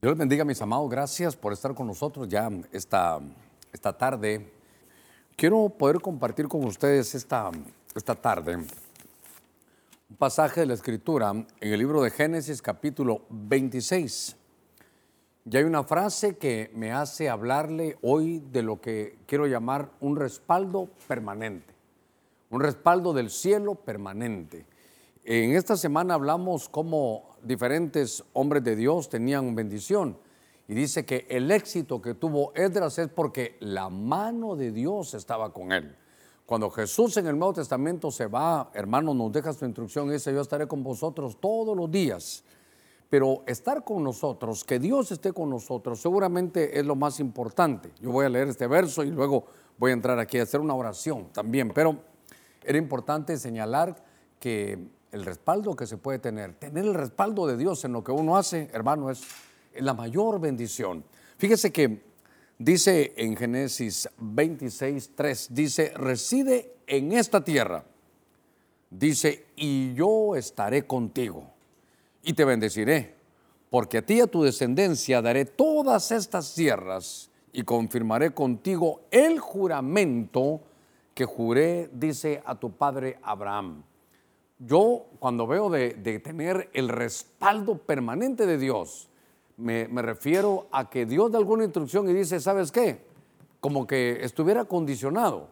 Dios les bendiga, mis amados. Gracias por estar con nosotros ya esta, esta tarde. Quiero poder compartir con ustedes esta, esta tarde un pasaje de la Escritura en el libro de Génesis capítulo 26. Y hay una frase que me hace hablarle hoy de lo que quiero llamar un respaldo permanente, un respaldo del cielo permanente. En esta semana hablamos cómo diferentes hombres de Dios tenían bendición. Y dice que el éxito que tuvo Esdras es porque la mano de Dios estaba con él. Cuando Jesús en el Nuevo Testamento se va, hermano, nos deja su instrucción y dice, yo estaré con vosotros todos los días. Pero estar con nosotros, que Dios esté con nosotros, seguramente es lo más importante. Yo voy a leer este verso y luego voy a entrar aquí a hacer una oración también. Pero era importante señalar que el respaldo que se puede tener, tener el respaldo de Dios en lo que uno hace, hermano, es la mayor bendición. Fíjese que dice en Génesis 26, 3, dice, reside en esta tierra, dice, y yo estaré contigo y te bendeciré, porque a ti y a tu descendencia daré todas estas tierras y confirmaré contigo el juramento que juré, dice a tu padre Abraham yo cuando veo de, tener el respaldo permanente de Dios, me, refiero a que Dios da alguna instrucción y dice, ¿sabes qué? Como que estuviera condicionado.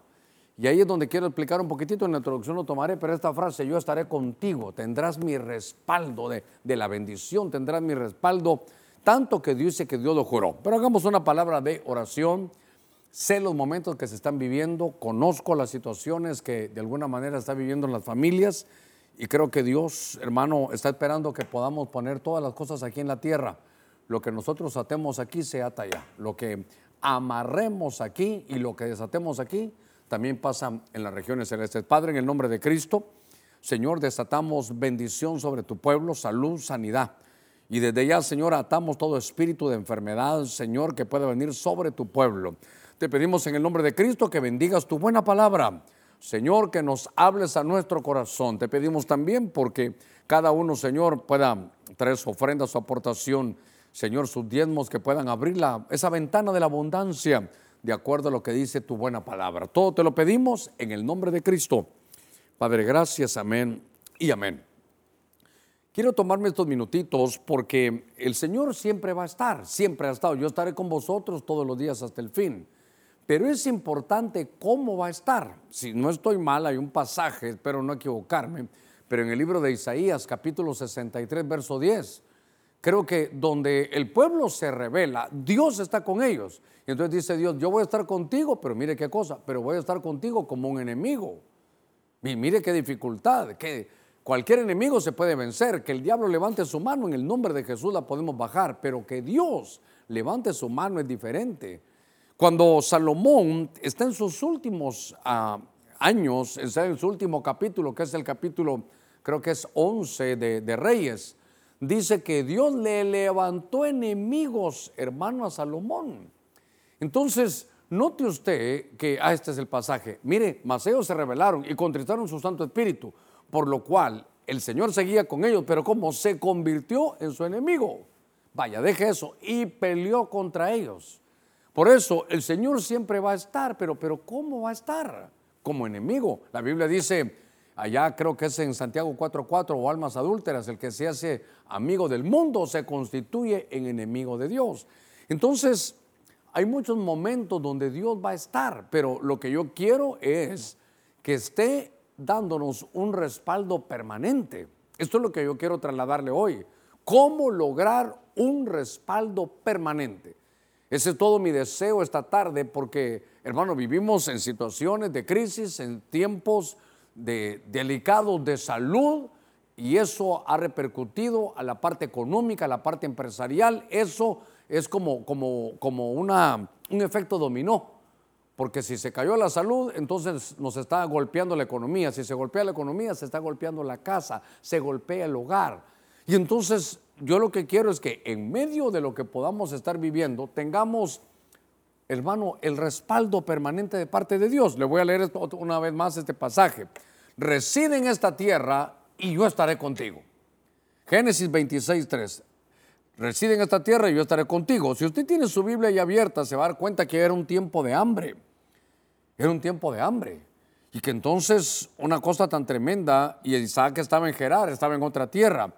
Y ahí es donde quiero explicar un poquitito, en la introducción lo tomaré, pero esta frase, yo estaré contigo, tendrás mi respaldo de, de la bendición, tendrás mi respaldo, tanto que dice que Dios lo juró. Pero hagamos una palabra de oración, sé los momentos que se están viviendo, conozco las situaciones que de alguna manera están viviendo las familias, y creo que Dios, hermano, está esperando que podamos poner todas las cosas aquí en la tierra. Lo que nosotros atemos aquí se ata allá. Lo que amarremos aquí y lo que desatemos aquí también pasa en las regiones celestes. Padre, en el nombre de Cristo, Señor, desatamos bendición sobre tu pueblo, salud, sanidad. Y desde ya, Señor, atamos todo espíritu de enfermedad, Señor, que pueda venir sobre tu pueblo. Te pedimos en el nombre de Cristo que bendigas tu buena palabra Señor, que nos hables a nuestro corazón. Te pedimos también porque cada uno, Señor, pueda traer su ofrenda, su aportación, Señor, sus diezmos, que puedan abrir esa ventana de la abundancia de acuerdo a lo que dice tu buena palabra. Todo te lo pedimos en el nombre de Cristo. Padre, gracias, amén y amén. Quiero tomarme estos minutitos porque el Señor siempre va a estar, siempre ha estado. Yo estaré con vosotros todos los días hasta el fin. Pero es importante cómo va a estar. Si no estoy mal, hay un pasaje, espero no equivocarme, pero en el libro de Isaías, capítulo 63, verso 10, creo que donde el pueblo se revela, Dios está con ellos. Y entonces dice Dios, yo voy a estar contigo, pero mire qué cosa, pero voy a estar contigo como un enemigo. Y mire qué dificultad, que cualquier enemigo se puede vencer, que el diablo levante su mano, en el nombre de Jesús la podemos bajar, pero que Dios levante su mano es diferente. Cuando Salomón está en sus últimos ah, años, está en su último capítulo, que es el capítulo, creo que es 11 de, Reyes, dice que Dios le levantó enemigos, hermano, a Salomón. Entonces, note usted que, ah, este es el pasaje, mire, Maceos se rebelaron y contristaron su Santo Espíritu, por lo cual el Señor seguía con ellos, pero como se convirtió en su enemigo, vaya, deje eso, y peleó contra ellos. Por eso el Señor siempre va a estar, pero, pero ¿cómo va a estar? Como enemigo. La Biblia dice, allá creo que es en Santiago 4.4 o almas adúlteras, el que se hace amigo del mundo se constituye en enemigo de Dios. Entonces, hay muchos momentos donde Dios va a estar, pero lo que yo quiero es que esté dándonos un respaldo permanente. Esto es lo que yo quiero trasladarle hoy. ¿Cómo lograr un respaldo permanente? Ese es todo mi deseo esta tarde porque, hermano, vivimos en situaciones de crisis, en tiempos de, delicados de salud y eso ha repercutido a la parte económica, a la parte empresarial. Eso es como, como, como una, un efecto dominó. Porque si se cayó la salud, entonces nos está golpeando la economía. Si se golpea la economía, se está golpeando la casa, se golpea el hogar. Y entonces yo lo que quiero es que en medio de lo que podamos estar viviendo, tengamos, hermano, el respaldo permanente de parte de Dios. Le voy a leer una vez más este pasaje. Reside en esta tierra y yo estaré contigo. Génesis 26, 3. reside en esta tierra y yo estaré contigo. Si usted tiene su Biblia ahí abierta, se va a dar cuenta que era un tiempo de hambre. Era un tiempo de hambre. Y que entonces una cosa tan tremenda, y Isaac estaba en Gerar, estaba en otra tierra.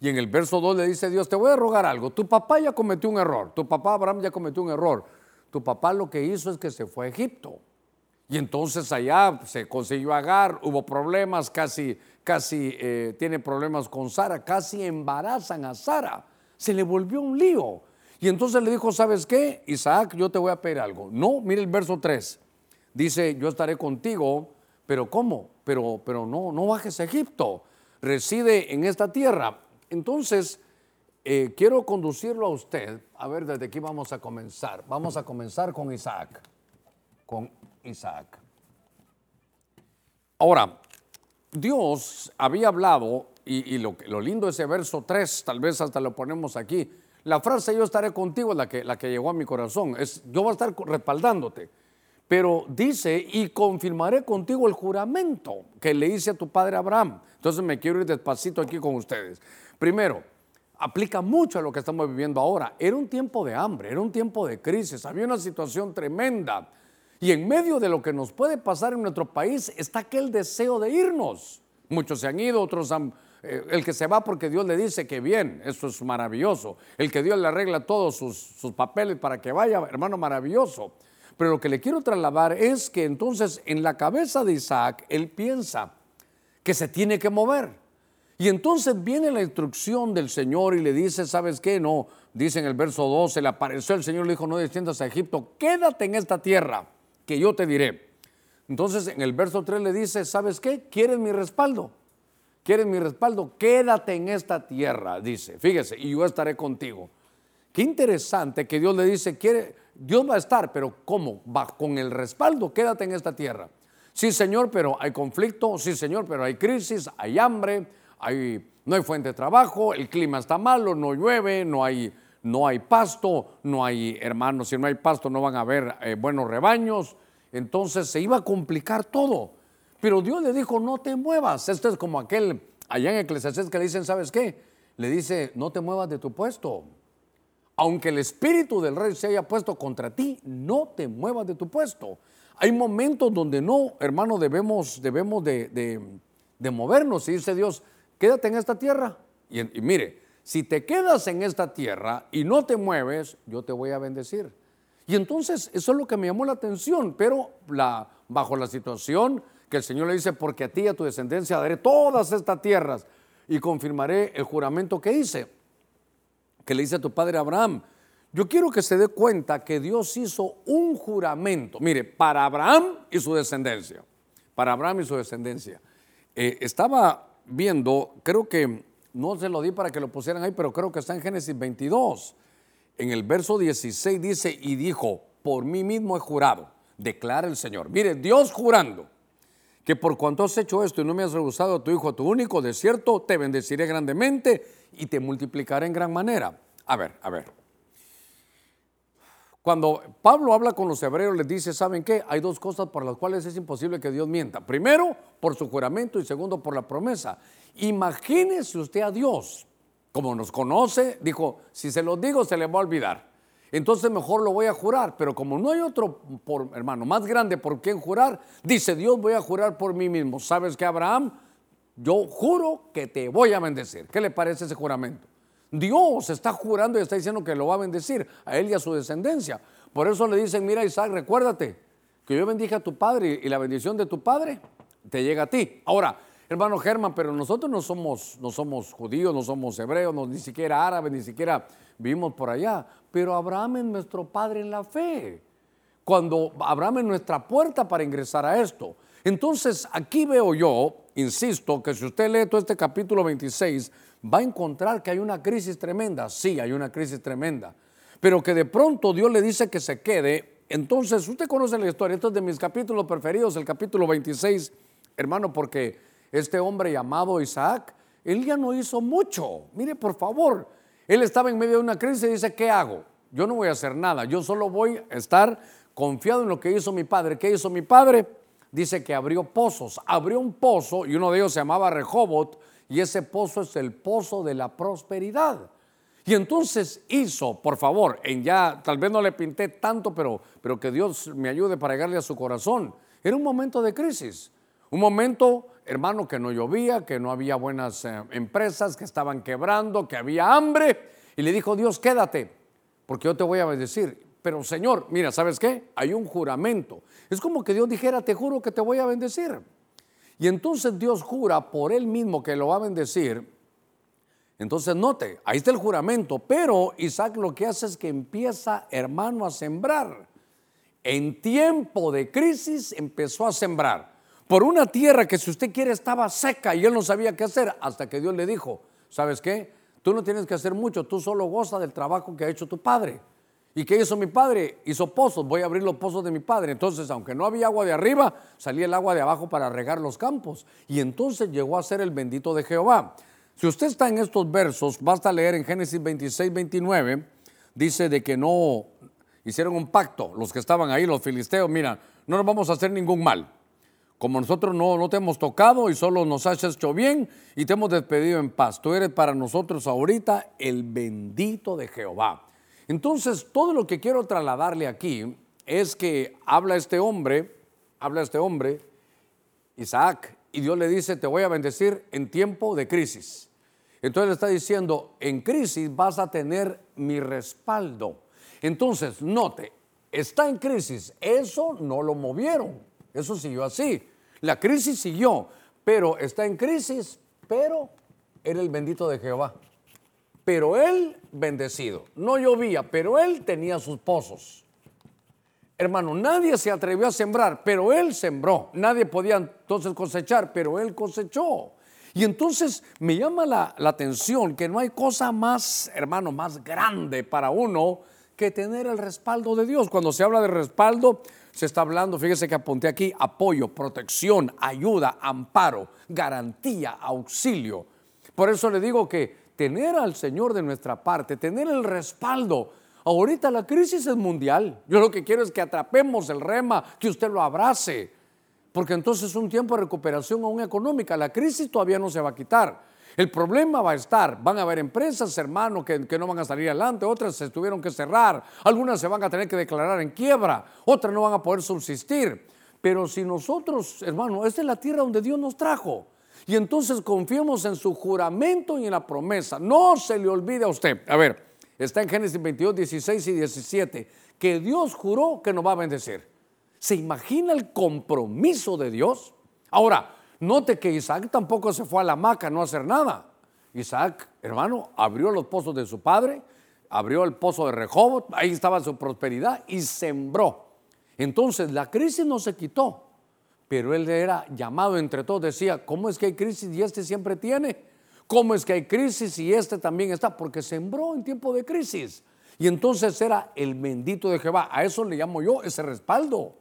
Y en el verso 2 le dice Dios, te voy a rogar algo. Tu papá ya cometió un error. Tu papá Abraham ya cometió un error. Tu papá lo que hizo es que se fue a Egipto. Y entonces allá se consiguió Agar, hubo problemas, casi, casi eh, tiene problemas con Sara, casi embarazan a Sara. Se le volvió un lío. Y entonces le dijo, ¿sabes qué? Isaac, yo te voy a pedir algo. No, mire el verso 3. Dice, yo estaré contigo, pero ¿cómo? Pero, pero no, no bajes a Egipto. Reside en esta tierra. Entonces, eh, quiero conducirlo a usted. A ver, desde aquí vamos a comenzar. Vamos a comenzar con Isaac. Con Isaac. Ahora, Dios había hablado, y, lo, lo, lindo de ese verso 3, tal vez hasta lo ponemos aquí. La frase yo estaré contigo es la que, la que llegó a mi corazón. Es yo voy a estar respaldándote. Pero dice, y confirmaré contigo el juramento que le hice a tu padre Abraham. Entonces me quiero ir despacito aquí con ustedes. Primero, aplica mucho a lo que estamos viviendo ahora. Era un tiempo de hambre, era un tiempo de crisis, había una situación tremenda. Y en medio de lo que nos puede pasar en nuestro país está aquel deseo de irnos. Muchos se han ido, otros han... Eh, el que se va porque Dios le dice que bien, eso es maravilloso. El que Dios le arregla todos sus, sus papeles para que vaya, hermano, maravilloso. Pero lo que le quiero trasladar es que entonces en la cabeza de Isaac, él piensa que se tiene que mover. Y entonces viene la instrucción del Señor y le dice, ¿sabes qué? No, dice en el verso 12, le apareció el Señor, le dijo, no desciendas a Egipto, quédate en esta tierra que yo te diré. Entonces en el verso 3 le dice, ¿sabes qué? ¿Quieres mi respaldo? ¿Quieres mi respaldo? Quédate en esta tierra, dice. Fíjese, y yo estaré contigo. Qué interesante que Dios le dice, quiere, Dios va a estar, pero ¿cómo? Va con el respaldo, quédate en esta tierra. Sí, Señor, pero hay conflicto, sí, Señor, pero hay crisis, hay hambre, no hay fuente de trabajo, el clima está malo, no llueve, no hay no hay pasto, no hay hermanos, si no hay pasto no van a haber eh, buenos rebaños, entonces se iba a complicar todo. Pero Dios le dijo, no te muevas. Esto es como aquel allá en Eclesiastés que le dicen, ¿sabes qué? Le dice, no te muevas de tu puesto. Aunque el espíritu del rey se haya puesto contra ti, no te muevas de tu puesto. Hay momentos donde no, hermano, debemos, debemos de, movernos. Y dice Dios, quédate en esta tierra. y mire, si te quedas en esta tierra y no te mueves, yo te voy a bendecir. Y entonces eso es lo que me llamó la atención, pero bajo la situación que el Señor le dice, porque a ti y a tu descendencia daré todas estas tierras y confirmaré el juramento que hice, que le hice a tu padre Abraham. Yo quiero que se dé cuenta que Dios hizo un juramento, mire, para Abraham y su descendencia, para Abraham y su descendencia. Eh, estaba viendo, creo que no se lo di para que lo pusieran ahí, pero creo que está en Génesis 22. En el verso 16 dice, y dijo, por mí mismo he jurado, declara el Señor. Mire, Dios jurando que por cuanto has hecho esto y no me has rehusado a tu hijo, a tu único, de cierto, te bendeciré grandemente y te multiplicaré en gran manera. A ver, a ver. Cuando Pablo habla con los hebreos, les dice, ¿saben qué? Hay dos cosas por las cuales es imposible que Dios mienta. Primero, por su juramento y segundo, por la promesa. Imagínese usted a Dios, como nos conoce, dijo, si se lo digo se le va a olvidar. Entonces mejor lo voy a jurar, pero como no hay otro, por, hermano, más grande por quien jurar, dice Dios, voy a jurar por mí mismo. ¿Sabes qué, Abraham? Yo juro que te voy a bendecir. ¿Qué le parece ese juramento? Dios está jurando y está diciendo que lo va a bendecir a él y a su descendencia. Por eso le dicen, mira Isaac, recuérdate que yo bendije a tu padre y la bendición de tu padre te llega a ti. Ahora, hermano Germán, pero nosotros no somos, no somos judíos, no somos hebreos, no, ni siquiera árabes, ni siquiera vivimos por allá. Pero Abraham es nuestro padre en la fe. Cuando Abraham es nuestra puerta para ingresar a esto. Entonces, aquí veo yo, insisto, que si usted lee todo este capítulo 26, va a encontrar que hay una crisis tremenda. Sí, hay una crisis tremenda. Pero que de pronto Dios le dice que se quede. Entonces, usted conoce la historia. Esto es de mis capítulos preferidos, el capítulo 26, hermano, porque este hombre llamado Isaac, él ya no hizo mucho. Mire, por favor, él estaba en medio de una crisis y dice, ¿qué hago? Yo no voy a hacer nada, yo solo voy a estar confiado en lo que hizo mi padre. ¿Qué hizo mi padre? Dice que abrió pozos, abrió un pozo y uno de ellos se llamaba Rehobot y ese pozo es el pozo de la prosperidad. Y entonces hizo, por favor, en ya, tal vez no le pinté tanto, pero, pero que Dios me ayude para llegarle a su corazón. Era un momento de crisis, un momento, hermano, que no llovía, que no había buenas eh, empresas, que estaban quebrando, que había hambre. Y le dijo, Dios, quédate, porque yo te voy a bendecir. Pero Señor, mira, ¿sabes qué? Hay un juramento. Es como que Dios dijera, te juro que te voy a bendecir. Y entonces Dios jura por él mismo que lo va a bendecir. Entonces note, ahí está el juramento, pero Isaac lo que hace es que empieza, hermano, a sembrar. En tiempo de crisis empezó a sembrar por una tierra que si usted quiere estaba seca y él no sabía qué hacer hasta que Dios le dijo, ¿sabes qué? Tú no tienes que hacer mucho, tú solo goza del trabajo que ha hecho tu padre. ¿Y qué hizo mi padre? Hizo pozos, voy a abrir los pozos de mi padre. Entonces, aunque no había agua de arriba, salía el agua de abajo para regar los campos. Y entonces llegó a ser el bendito de Jehová. Si usted está en estos versos, basta leer en Génesis 26, 29, dice de que no hicieron un pacto, los que estaban ahí, los filisteos, mira, no nos vamos a hacer ningún mal. Como nosotros no, no te hemos tocado y solo nos has hecho bien y te hemos despedido en paz. Tú eres para nosotros ahorita el bendito de Jehová. Entonces, todo lo que quiero trasladarle aquí es que habla este hombre, habla este hombre, Isaac, y Dios le dice, te voy a bendecir en tiempo de crisis. Entonces está diciendo, en crisis vas a tener mi respaldo. Entonces, note, está en crisis, eso no lo movieron, eso siguió así. La crisis siguió, pero está en crisis, pero era el bendito de Jehová pero él bendecido. No llovía, pero él tenía sus pozos. Hermano, nadie se atrevió a sembrar, pero él sembró. Nadie podía entonces cosechar, pero él cosechó. Y entonces me llama la, la, atención que no hay cosa más, hermano, más grande para uno que tener el respaldo de Dios. Cuando se habla de respaldo, se está hablando, fíjese que apunté aquí, apoyo, protección, ayuda, amparo, garantía, auxilio. Por eso le digo que tener al Señor de nuestra parte, tener el respaldo. Ahorita la crisis es mundial. Yo lo que quiero es que atrapemos el rema, que usted lo abrace, porque entonces es un tiempo de recuperación aún económica. La crisis todavía no se va a quitar. El problema va a estar, van a haber empresas, hermano, que, que, no van a salir adelante, otras se tuvieron que cerrar, algunas se van a tener que declarar en quiebra, otras no van a poder subsistir. Pero si nosotros, hermano, esta es la tierra donde Dios nos trajo. Y entonces confiemos en su juramento y en la promesa. No se le olvide a usted. A ver, está en Génesis 22, 16 y 17, que Dios juró que nos va a bendecir. ¿Se imagina el compromiso de Dios? Ahora, note que Isaac tampoco se fue a la hamaca a no hacer nada. Isaac, hermano, abrió los pozos de su padre, abrió el pozo de Rehoboth, ahí estaba su prosperidad y sembró. Entonces la crisis no se quitó, pero él era llamado entre todos, decía, ¿cómo es que hay crisis y este siempre tiene? ¿Cómo es que hay crisis y este también está? Porque sembró en tiempo de crisis. Y entonces era el bendito de Jehová. A eso le llamo yo ese respaldo.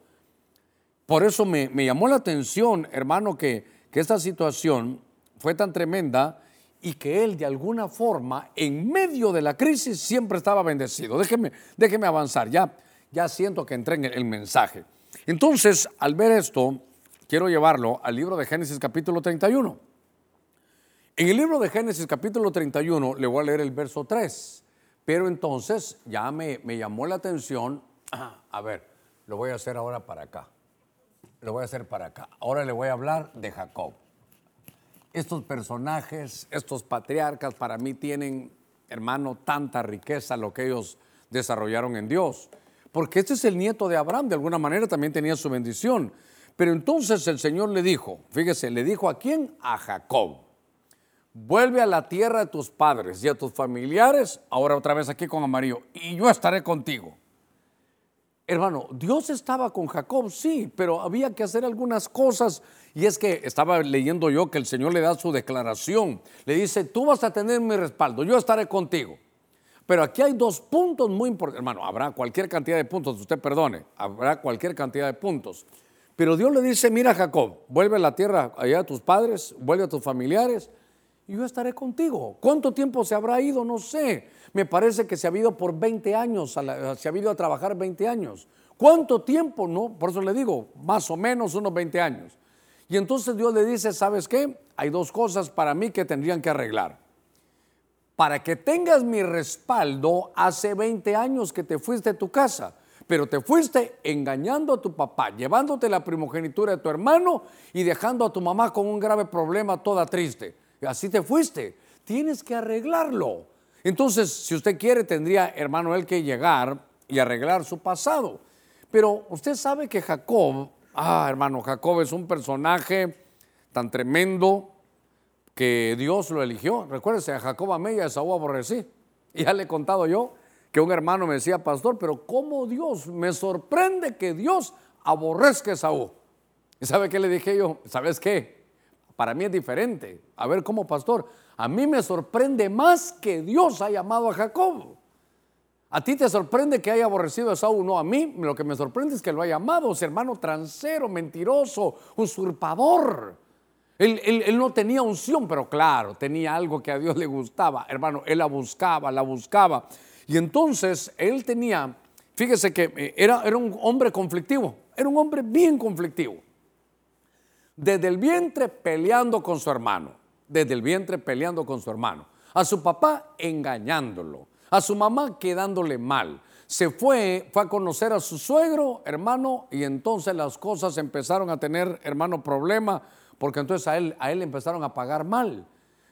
Por eso me, llamó la atención, hermano, que, que esta situación fue tan tremenda y que él de alguna forma, en medio de la crisis, siempre estaba bendecido. Déjeme, déjeme avanzar, ya, ya siento que entré en el mensaje. Entonces, al ver esto, quiero llevarlo al libro de Génesis capítulo 31. En el libro de Génesis capítulo 31 le voy a leer el verso 3, pero entonces ya me, me llamó la atención, a ver, lo voy a hacer ahora para acá, lo voy a hacer para acá. Ahora le voy a hablar de Jacob. Estos personajes, estos patriarcas para mí tienen, hermano, tanta riqueza lo que ellos desarrollaron en Dios. Porque este es el nieto de Abraham, de alguna manera también tenía su bendición. Pero entonces el Señor le dijo, fíjese, le dijo a quién? A Jacob. Vuelve a la tierra de tus padres y a tus familiares, ahora otra vez aquí con Amarillo, y yo estaré contigo. Hermano, Dios estaba con Jacob, sí, pero había que hacer algunas cosas. Y es que estaba leyendo yo que el Señor le da su declaración. Le dice, tú vas a tener mi respaldo, yo estaré contigo. Pero aquí hay dos puntos muy importantes. Hermano, habrá cualquier cantidad de puntos, usted perdone, habrá cualquier cantidad de puntos. Pero Dios le dice, mira Jacob, vuelve a la tierra allá a tus padres, vuelve a tus familiares y yo estaré contigo. ¿Cuánto tiempo se habrá ido? No sé. Me parece que se ha ido por 20 años, se ha ido a trabajar 20 años. ¿Cuánto tiempo? No, por eso le digo, más o menos unos 20 años. Y entonces Dios le dice, ¿sabes qué? Hay dos cosas para mí que tendrían que arreglar. para que tengas mi respaldo, hace 20 años que te fuiste de tu casa, pero te fuiste engañando a tu papá, llevándote la primogenitura de tu hermano y dejando a tu mamá con un grave problema toda triste. Así te fuiste. Tienes que arreglarlo. Entonces, si usted quiere, tendría, hermano, él que llegar y arreglar su pasado. Pero usted sabe que Jacob, ah, hermano, Jacob es un personaje tan tremendo, que Dios lo eligió. Recuérdese, a Jacob amé y a Esaú aborrecí. Ya le he contado yo que un hermano me decía, pastor, pero ¿cómo Dios? Me sorprende que Dios aborrezca a Esaú. ¿Y sabe qué le dije yo? ¿Sabes qué? Para mí es diferente. A ver, ¿cómo pastor? A mí me sorprende más que Dios haya amado a Jacob. A ti te sorprende que haya aborrecido a Esaú. No, a mí lo que me sorprende es que lo haya amado. Ese hermano transero, mentiroso, usurpador. Él, no tenía unción, pero claro, tenía algo que a Dios le gustaba. Hermano, él la buscaba, la buscaba. Y entonces él tenía, fíjese que eh, era, era un hombre conflictivo, era un hombre bien conflictivo. Desde el vientre peleando con su hermano, desde el vientre peleando con su hermano. A su papá engañándolo, a su mamá quedándole mal. Se fue, fue a conocer a su suegro, hermano, y entonces las cosas empezaron a tener, hermano, problema porque entonces a él, a él empezaron a pagar mal.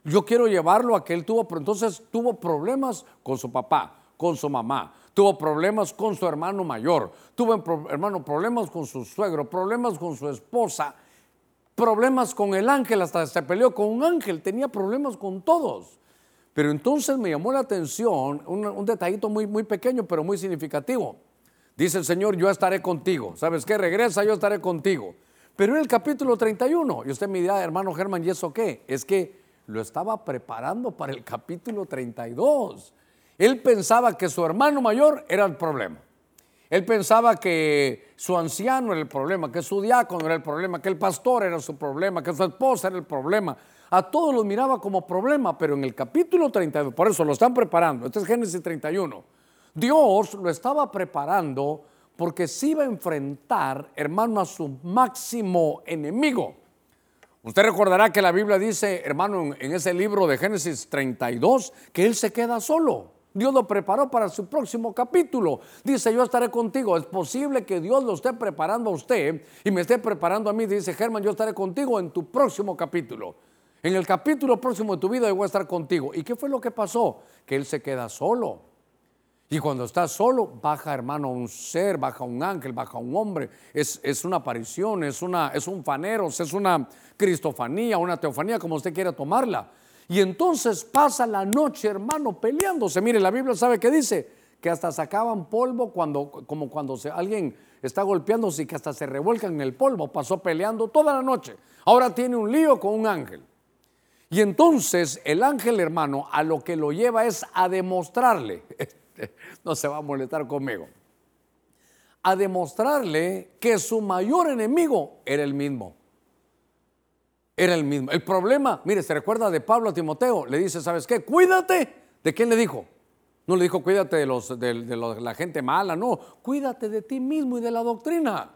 Yo quiero llevarlo a que él tuvo, pero entonces tuvo problemas con su papá, con su mamá, tuvo problemas con su hermano mayor, tuvo hermano problemas con su suegro, problemas con su esposa, problemas con el ángel, hasta se peleó con un ángel, tenía problemas con todos. Pero entonces me llamó la atención un, detallito muy, muy pequeño, pero muy significativo. Dice el Señor, yo estaré contigo. ¿Sabes qué? Regresa, yo estaré contigo. Pero en el capítulo 31, y usted me dirá, hermano Germán, ¿y eso qué? Es que lo estaba preparando para el capítulo 32. Él pensaba que su hermano mayor era el problema. Él pensaba que su anciano era el problema, que su diácono era el problema, que el pastor era su problema, que su esposa era el problema. A todos los miraba como problema, pero en el capítulo 32, por eso lo están preparando, este es Génesis 31, Dios lo estaba preparando porque se iba a enfrentar, hermano, a su máximo enemigo. Usted recordará que la Biblia dice, hermano, en ese libro de Génesis 32, que él se queda solo. Dios lo preparó para su próximo capítulo. Dice, yo estaré contigo. Es posible que Dios lo esté preparando a usted y me esté preparando a mí. Dice, Germán, yo estaré contigo en tu próximo capítulo. En el capítulo próximo de tu vida yo voy a estar contigo. ¿Y qué fue lo que pasó? Que él se queda solo. Y cuando está solo, baja hermano un ser, baja un ángel, baja un hombre. Es, una aparición, es, una, es un faneros, es una cristofanía, una teofanía, como usted quiera tomarla. Y entonces pasa la noche, hermano, peleándose. Mire, la Biblia sabe que dice que hasta sacaban polvo cuando, como cuando alguien está golpeándose y que hasta se revuelcan en el polvo. Pasó peleando toda la noche. Ahora tiene un lío con un ángel. Y entonces el ángel, hermano, a lo que lo lleva es a demostrarle. no se va a molestar conmigo. A demostrarle que su mayor enemigo era el mismo. Era el mismo. El problema, mire, se recuerda de Pablo a Timoteo, le dice, ¿sabes qué? Cuídate. ¿De quién le dijo? No le dijo, cuídate de, los, de, la gente mala, no, cuídate de ti mismo y de la doctrina.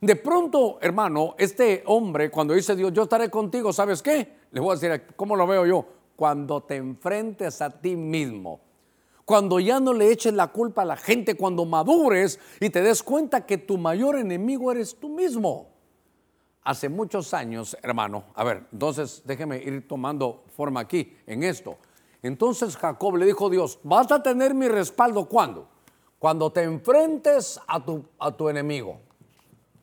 De pronto, hermano, este hombre, cuando dice Dios, yo estaré contigo, ¿sabes qué? Le voy a decir, ¿cómo lo veo yo? Cuando te enfrentes a ti mismo cuando ya no le eches la culpa a la gente, cuando madures y te des cuenta que tu mayor enemigo eres tú mismo. Hace muchos años, hermano, a ver, entonces déjeme ir tomando forma aquí en esto. Entonces Jacob le dijo a Dios, vas a tener mi respaldo cuando? Cuando te enfrentes a tu, a tu enemigo.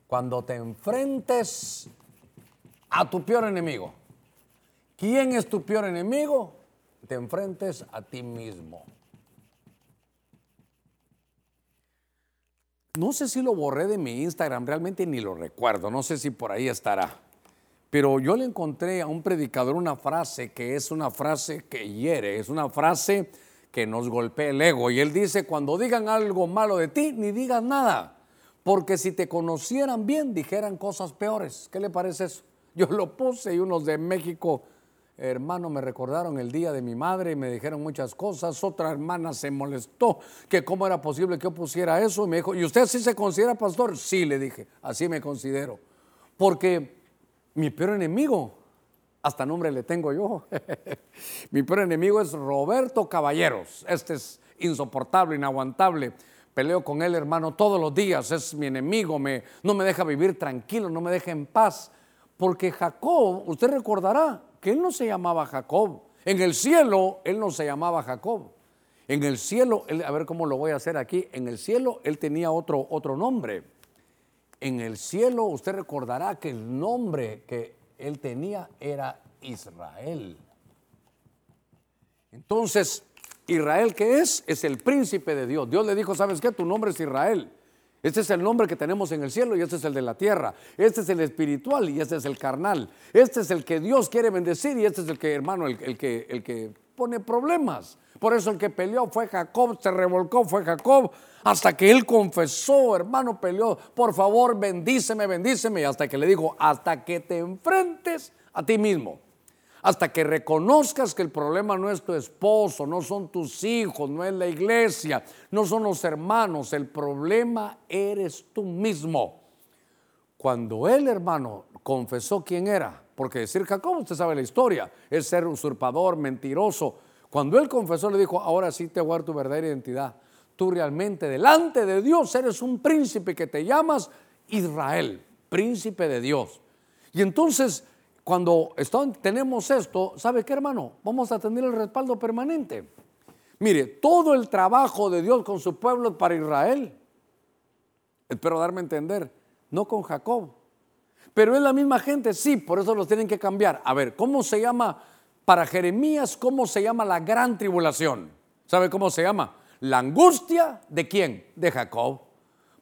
Cuando te enfrentes a tu peor enemigo. ¿Quién es tu peor enemigo? Te enfrentes a ti mismo. No sé si lo borré de mi Instagram, realmente ni lo recuerdo, no sé si por ahí estará. Pero yo le encontré a un predicador una frase que es una frase que hiere, es una frase que nos golpea el ego. Y él dice, cuando digan algo malo de ti, ni digas nada. Porque si te conocieran bien, dijeran cosas peores. ¿Qué le parece eso? Yo lo puse y unos de México hermano, me recordaron el día de mi madre y me dijeron muchas cosas. Otra hermana se molestó que cómo era posible que yo pusiera eso. Y me dijo, ¿y usted sí se considera pastor? Sí, le dije, así me considero. Porque mi peor enemigo hasta nombre le tengo yo. mi peor enemigo es Roberto Caballeros. Este es insoportable, inaguantable. Peleo con él, hermano, todos los días. Es mi enemigo, me, no me deja vivir tranquilo, no me deja en paz. Porque Jacob, usted recordará que él no se llamaba Jacob. En el cielo, él no se llamaba Jacob. En el cielo, a ver cómo lo voy a hacer aquí. En el cielo, él tenía otro, otro nombre. En el cielo, usted recordará que el nombre que él tenía era Israel. Entonces, Israel, ¿qué es? Es el príncipe de Dios. Dios le dijo, ¿sabes qué? Tu nombre es Israel. Este es el nombre que tenemos en el cielo y este es el de la tierra. Este es el espiritual y este es el carnal. Este es el que Dios quiere bendecir y este es el que, hermano, el, que, el que pone problemas. Por eso el que peleó fue Jacob, se revolcó, fue Jacob, hasta que él confesó, hermano, peleó, por favor, bendíceme, bendíceme, y hasta que le dijo, hasta que te enfrentes a ti mismo hasta que reconozcas que el problema no es tu esposo, no son tus hijos, no es la iglesia, no son los hermanos, el problema eres tú mismo. Cuando él, hermano, confesó quién era, porque decir Jacob, usted sabe la historia, es ser usurpador, mentiroso. Cuando él confesó, le dijo, ahora sí te dar tu verdadera identidad. Tú realmente delante de Dios eres un príncipe que te llamas Israel, príncipe de Dios. Y entonces cuando tenemos esto, ¿sabe qué hermano? Vamos a tener el respaldo permanente. Mire, todo el trabajo de Dios con su pueblo es para Israel. Espero darme a entender, no con Jacob. Pero es la misma gente, sí, por eso los tienen que cambiar. A ver, ¿cómo se llama para Jeremías? ¿Cómo se llama la gran tribulación? ¿Sabe cómo se llama? La angustia de quién? De Jacob.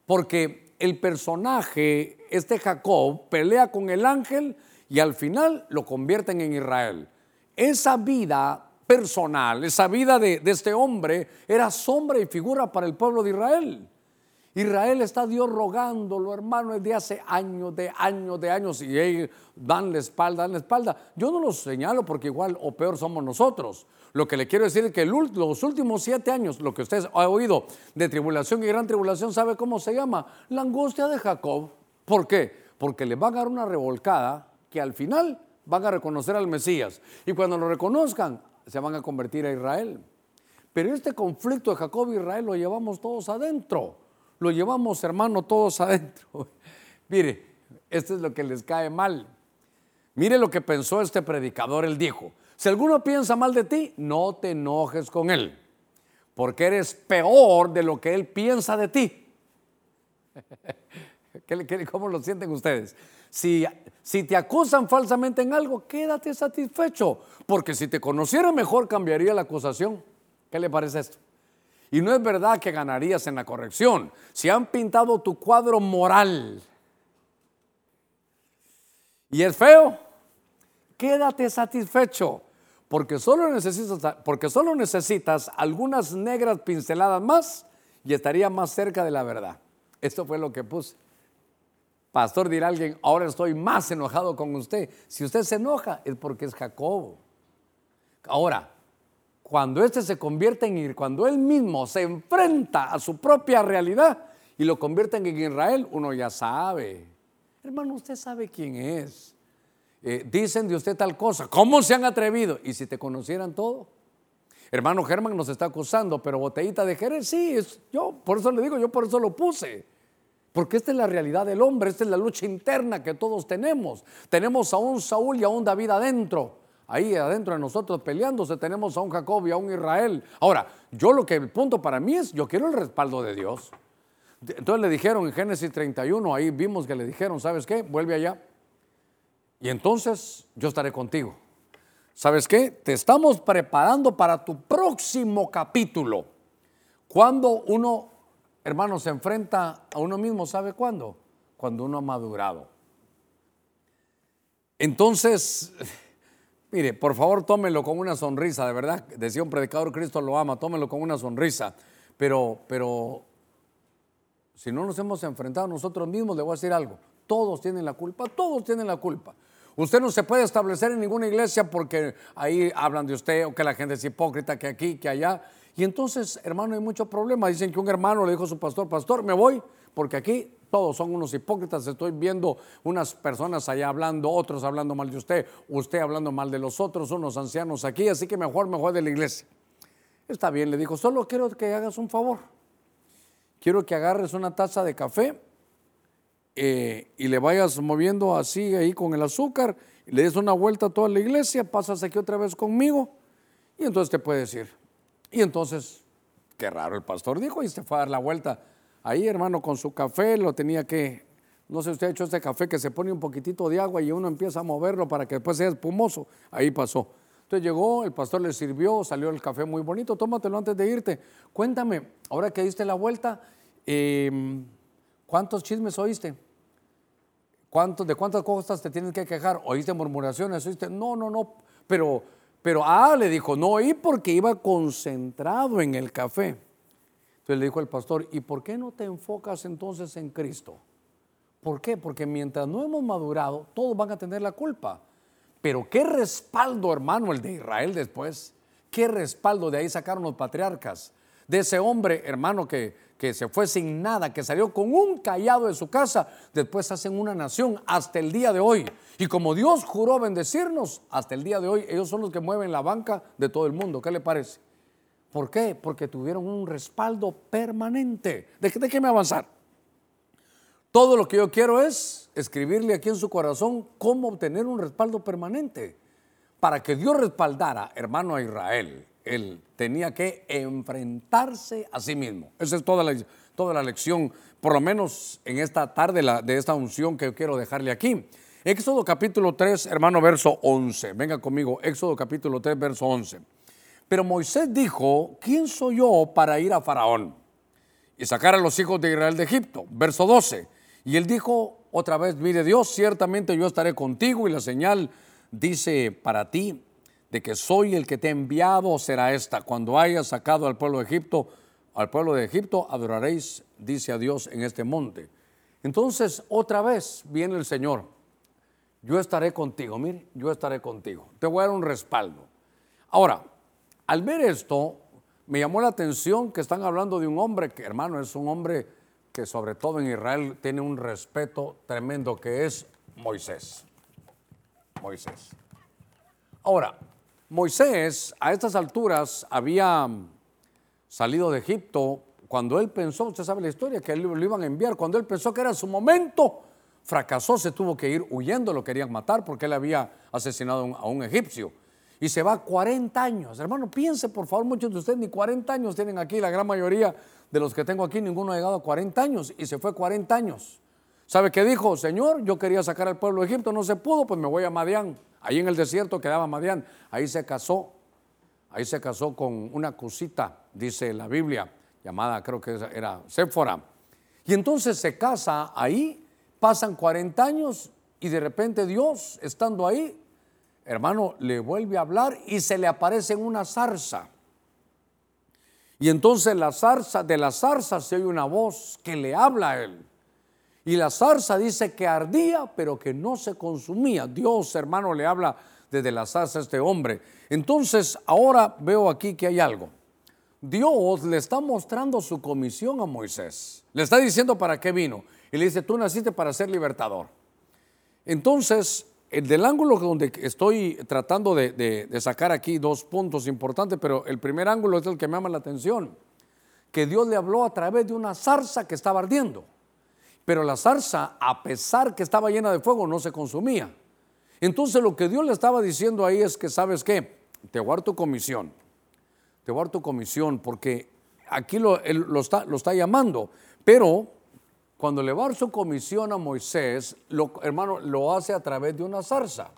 Porque el personaje, este Jacob, pelea con el ángel y al final lo convierten en Israel. Esa vida personal, esa vida de, este hombre era sombra y figura para el pueblo de Israel. Israel está Dios rogándolo, hermano, desde hace años, de años, de años, y ellos dan la espalda, dan la espalda. Yo no los señalo porque igual o peor somos nosotros. Lo que le quiero decir es que los últimos siete años, lo que usted ha oído de tribulación y gran tribulación, ¿sabe cómo se llama? La angustia de Jacob. ¿Por qué? Porque le van a dar una revolcada que al final van a reconocer al Mesías. Y cuando lo reconozcan, se van a convertir a Israel. Pero este conflicto de Jacob y Israel lo llevamos todos adentro. Lo llevamos, hermano, todos adentro. Mire, esto es lo que les cae mal. Mire lo que pensó este predicador. Él dijo, si alguno piensa mal de ti, no te enojes con él, porque eres peor de lo que él piensa de ti. ¿Cómo lo sienten ustedes? Si, si te acusan falsamente en algo, quédate satisfecho, porque si te conociera mejor cambiaría la acusación. ¿Qué le parece esto? Y no es verdad que ganarías en la corrección. Si han pintado tu cuadro moral y es feo, quédate satisfecho, porque solo necesitas, porque solo necesitas algunas negras pinceladas más y estaría más cerca de la verdad. Esto fue lo que puse. Pastor, dirá alguien, ahora estoy más enojado con usted. Si usted se enoja es porque es Jacobo. Ahora, cuando éste se convierte en ir, cuando él mismo se enfrenta a su propia realidad y lo convierte en Israel, uno ya sabe. Hermano, usted sabe quién es. Eh, dicen de usted tal cosa. ¿Cómo se han atrevido? ¿Y si te conocieran todo? Hermano Germán nos está acusando, pero botellita de Jerez, sí, yo por eso le digo, yo por eso lo puse. Porque esta es la realidad del hombre, esta es la lucha interna que todos tenemos. Tenemos a un Saúl y a un David adentro. Ahí adentro de nosotros peleándose tenemos a un Jacob y a un Israel. Ahora, yo lo que el punto para mí es, yo quiero el respaldo de Dios. Entonces le dijeron en Génesis 31, ahí vimos que le dijeron, ¿sabes qué? Vuelve allá. Y entonces yo estaré contigo. ¿Sabes qué? Te estamos preparando para tu próximo capítulo. Cuando uno hermano, se enfrenta a uno mismo, ¿sabe cuándo? Cuando uno ha madurado. Entonces, mire, por favor tómelo con una sonrisa, de verdad, decía un predicador, Cristo lo ama, tómelo con una sonrisa, pero, pero, si no nos hemos enfrentado nosotros mismos, le voy a decir algo, todos tienen la culpa, todos tienen la culpa. Usted no se puede establecer en ninguna iglesia porque ahí hablan de usted o que la gente es hipócrita, que aquí, que allá. Y entonces, hermano, hay mucho problema. Dicen que un hermano le dijo a su pastor, pastor, me voy, porque aquí todos son unos hipócritas, estoy viendo unas personas allá hablando, otros hablando mal de usted, usted hablando mal de los otros, unos ancianos aquí, así que mejor, mejor de la iglesia. Está bien, le dijo, solo quiero que hagas un favor. Quiero que agarres una taza de café eh, y le vayas moviendo así ahí con el azúcar, y le des una vuelta a toda la iglesia, pasas aquí otra vez conmigo y entonces te puedes ir. Y entonces, qué raro el pastor dijo y se fue a dar la vuelta ahí, hermano, con su café, lo tenía que, no sé usted ha hecho este café que se pone un poquitito de agua y uno empieza a moverlo para que después sea espumoso. Ahí pasó. Entonces llegó, el pastor le sirvió, salió el café muy bonito, tómatelo antes de irte. Cuéntame, ahora que diste la vuelta, eh, ¿Cuántos chismes oíste? ¿Cuántos, ¿De cuántas cosas te tienes que quejar? ¿Oíste murmuraciones? ¿Oíste? No, no, no. Pero, pero, ah, le dijo, no oí porque iba concentrado en el café. Entonces le dijo el pastor, ¿y por qué no te enfocas entonces en Cristo? ¿Por qué? Porque mientras no hemos madurado, todos van a tener la culpa. Pero qué respaldo, hermano, el de Israel después. Qué respaldo de ahí sacaron los patriarcas. De ese hombre, hermano, que, que se fue sin nada, que salió con un callado de su casa, después hacen una nación hasta el día de hoy. Y como Dios juró bendecirnos, hasta el día de hoy ellos son los que mueven la banca de todo el mundo. ¿Qué le parece? ¿Por qué? Porque tuvieron un respaldo permanente. ¿De me avanzar? Todo lo que yo quiero es escribirle aquí en su corazón cómo obtener un respaldo permanente. Para que Dios respaldara, hermano, a Israel él tenía que enfrentarse a sí mismo. Esa es toda la, toda la lección, por lo menos en esta tarde de esta unción que quiero dejarle aquí. Éxodo capítulo 3, hermano, verso 11. Venga conmigo, Éxodo capítulo 3, verso 11. Pero Moisés dijo, ¿quién soy yo para ir a Faraón y sacar a los hijos de Israel de Egipto? Verso 12. Y él dijo otra vez, mire Dios, ciertamente yo estaré contigo y la señal dice para ti de que soy el que te he enviado será esta. Cuando hayas sacado al pueblo de Egipto, al pueblo de Egipto, adoraréis, dice a Dios, en este monte. Entonces, otra vez viene el Señor. Yo estaré contigo, mire, yo estaré contigo. Te voy a dar un respaldo. Ahora, al ver esto, me llamó la atención que están hablando de un hombre que, hermano, es un hombre que sobre todo en Israel tiene un respeto tremendo, que es Moisés. Moisés. Ahora, Moisés a estas alturas había salido de Egipto cuando él pensó, usted sabe la historia, que lo iban a enviar, cuando él pensó que era su momento, fracasó, se tuvo que ir huyendo, lo querían matar porque él había asesinado a un egipcio. Y se va 40 años. Hermano, piense por favor, muchos de ustedes ni 40 años tienen aquí, la gran mayoría de los que tengo aquí, ninguno ha llegado a 40 años y se fue 40 años. ¿Sabe qué dijo? Señor, yo quería sacar al pueblo de Egipto, no se pudo, pues me voy a Madián. Ahí en el desierto quedaba Madián. Ahí se casó. Ahí se casó con una cosita, dice la Biblia, llamada, creo que era Séfora. Y entonces se casa ahí, pasan 40 años y de repente Dios, estando ahí, hermano, le vuelve a hablar y se le aparece en una zarza. Y entonces la zarza, de la zarza se oye una voz que le habla a él. Y la zarza dice que ardía, pero que no se consumía. Dios, hermano, le habla desde la zarza a este hombre. Entonces, ahora veo aquí que hay algo. Dios le está mostrando su comisión a Moisés. Le está diciendo para qué vino. Y le dice, tú naciste para ser libertador. Entonces, el del ángulo donde estoy tratando de, de, sacar aquí dos puntos importantes, pero el primer ángulo es el que me llama la atención, que Dios le habló a través de una zarza que estaba ardiendo. Pero la zarza, a pesar que estaba llena de fuego, no se consumía. Entonces lo que Dios le estaba diciendo ahí es que, ¿sabes qué? Te guardo tu comisión. Te guardo tu comisión porque aquí lo, está, lo está llamando. Pero cuando le va a dar su comisión a Moisés, lo, hermano, lo hace a través de una zarza.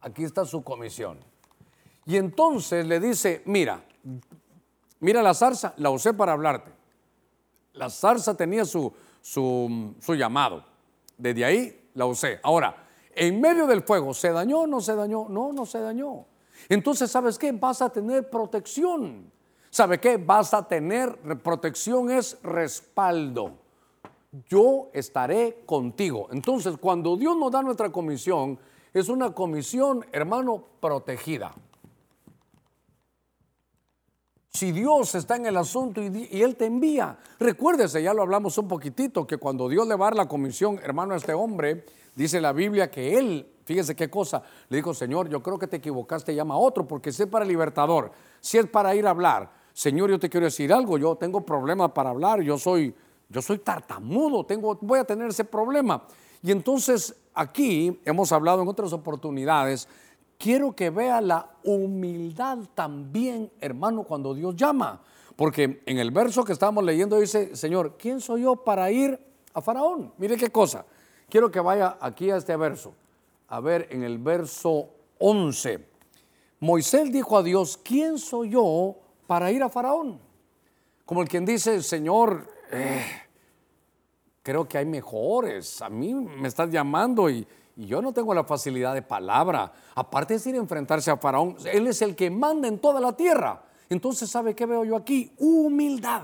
Aquí está su comisión. Y entonces le dice, mira, mira la zarza, la usé para hablarte. La zarza tenía su, su, llamado. Desde ahí la usé. Ahora, en medio del fuego, ¿se dañó no se dañó? No, no se dañó. Entonces, ¿sabes qué? Vas a tener protección. ¿Sabe qué? Vas a tener protección es respaldo. Yo estaré contigo. Entonces, cuando Dios nos da nuestra comisión, es una comisión, hermano, protegida. Si Dios está en el asunto y, Él te envía. Recuérdese, ya lo hablamos un poquitito, que cuando Dios le va a dar la comisión, hermano, a este hombre, dice la Biblia que Él, fíjese qué cosa, le dijo, Señor, yo creo que te equivocaste, llama a otro, porque si es para el libertador, si es para ir a hablar, Señor, yo te quiero decir algo, yo tengo problemas para hablar, yo soy, yo soy tartamudo, tengo, voy a tener ese problema. Y entonces aquí hemos hablado en otras oportunidades, quiero que vea la humildad también, hermano, cuando Dios llama. Porque en el verso que estamos leyendo dice, Señor, ¿quién soy yo para ir a Faraón? Mire qué cosa. Quiero que vaya aquí a este verso. A ver, en el verso 11. Moisés dijo a Dios, ¿quién soy yo para ir a Faraón? Como el quien dice, Señor, eh, creo que hay mejores. A mí me estás llamando y, yo no tengo la facilidad de palabra. Aparte de ir a enfrentarse a Faraón, Él es el que manda en toda la tierra. Entonces, ¿sabe qué veo yo aquí? Humildad.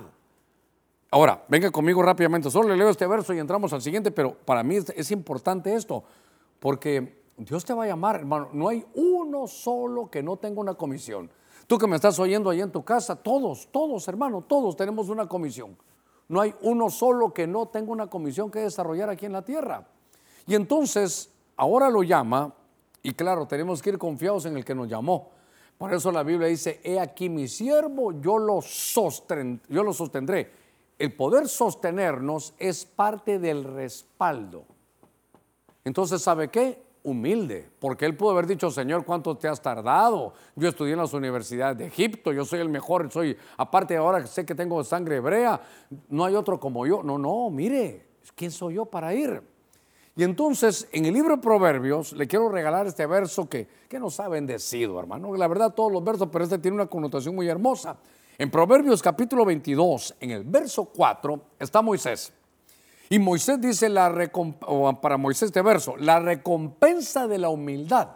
Ahora, venga conmigo rápidamente. Solo le leo este verso y entramos al siguiente, pero para mí es, importante esto, porque Dios te va a llamar, hermano. No hay uno solo que no tenga una comisión. Tú que me estás oyendo ahí en tu casa, todos, todos, hermano, todos tenemos una comisión. No hay uno solo que no tenga una comisión que desarrollar aquí en la tierra. Y entonces, ahora lo llama, y claro, tenemos que ir confiados en el que nos llamó. Por eso la Biblia dice, he aquí mi siervo, yo lo, yo lo sostendré. El poder sostenernos es parte del respaldo. Entonces, ¿sabe qué? humilde, porque él pudo haber dicho, Señor, ¿cuánto te has tardado? Yo estudié en las universidades de Egipto, yo soy el mejor, soy, aparte ahora sé que tengo sangre hebrea, no hay otro como yo. No, no, mire, ¿quién soy yo para ir? Y entonces, en el libro de Proverbios, le quiero regalar este verso que, que nos ha bendecido, hermano. La verdad, todos los versos, pero este tiene una connotación muy hermosa. En Proverbios capítulo 22, en el verso 4, está Moisés. Y Moisés dice la para Moisés este verso, la recompensa de la humildad.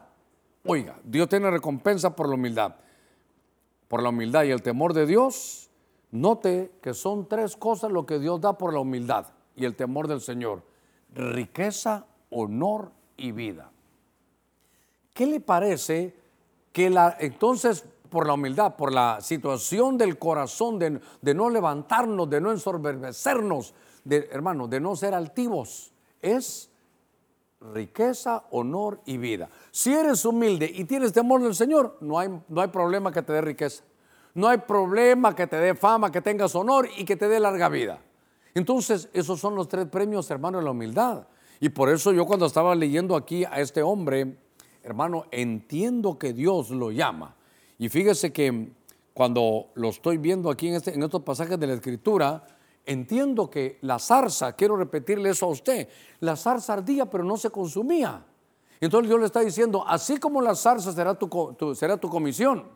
Oiga, Dios tiene recompensa por la humildad. Por la humildad y el temor de Dios, note que son tres cosas lo que Dios da por la humildad y el temor del Señor. Riqueza, honor y vida. ¿Qué le parece que la, entonces por la humildad, por la situación del corazón, de, de no levantarnos, de no ensorberbecernos, de, hermano, de no ser altivos, es riqueza, honor y vida. Si eres humilde y tienes temor del Señor, no hay, no hay problema que te dé riqueza. No hay problema que te dé fama, que tengas honor y que te dé larga vida. Entonces, esos son los tres premios, hermano, de la humildad. Y por eso yo cuando estaba leyendo aquí a este hombre, hermano, entiendo que Dios lo llama. Y fíjese que cuando lo estoy viendo aquí en, este, en estos pasajes de la Escritura, Entiendo que la zarza, quiero repetirle eso a usted, la zarza ardía pero no se consumía. Entonces Dios le está diciendo, así como la zarza será tu, será tu comisión,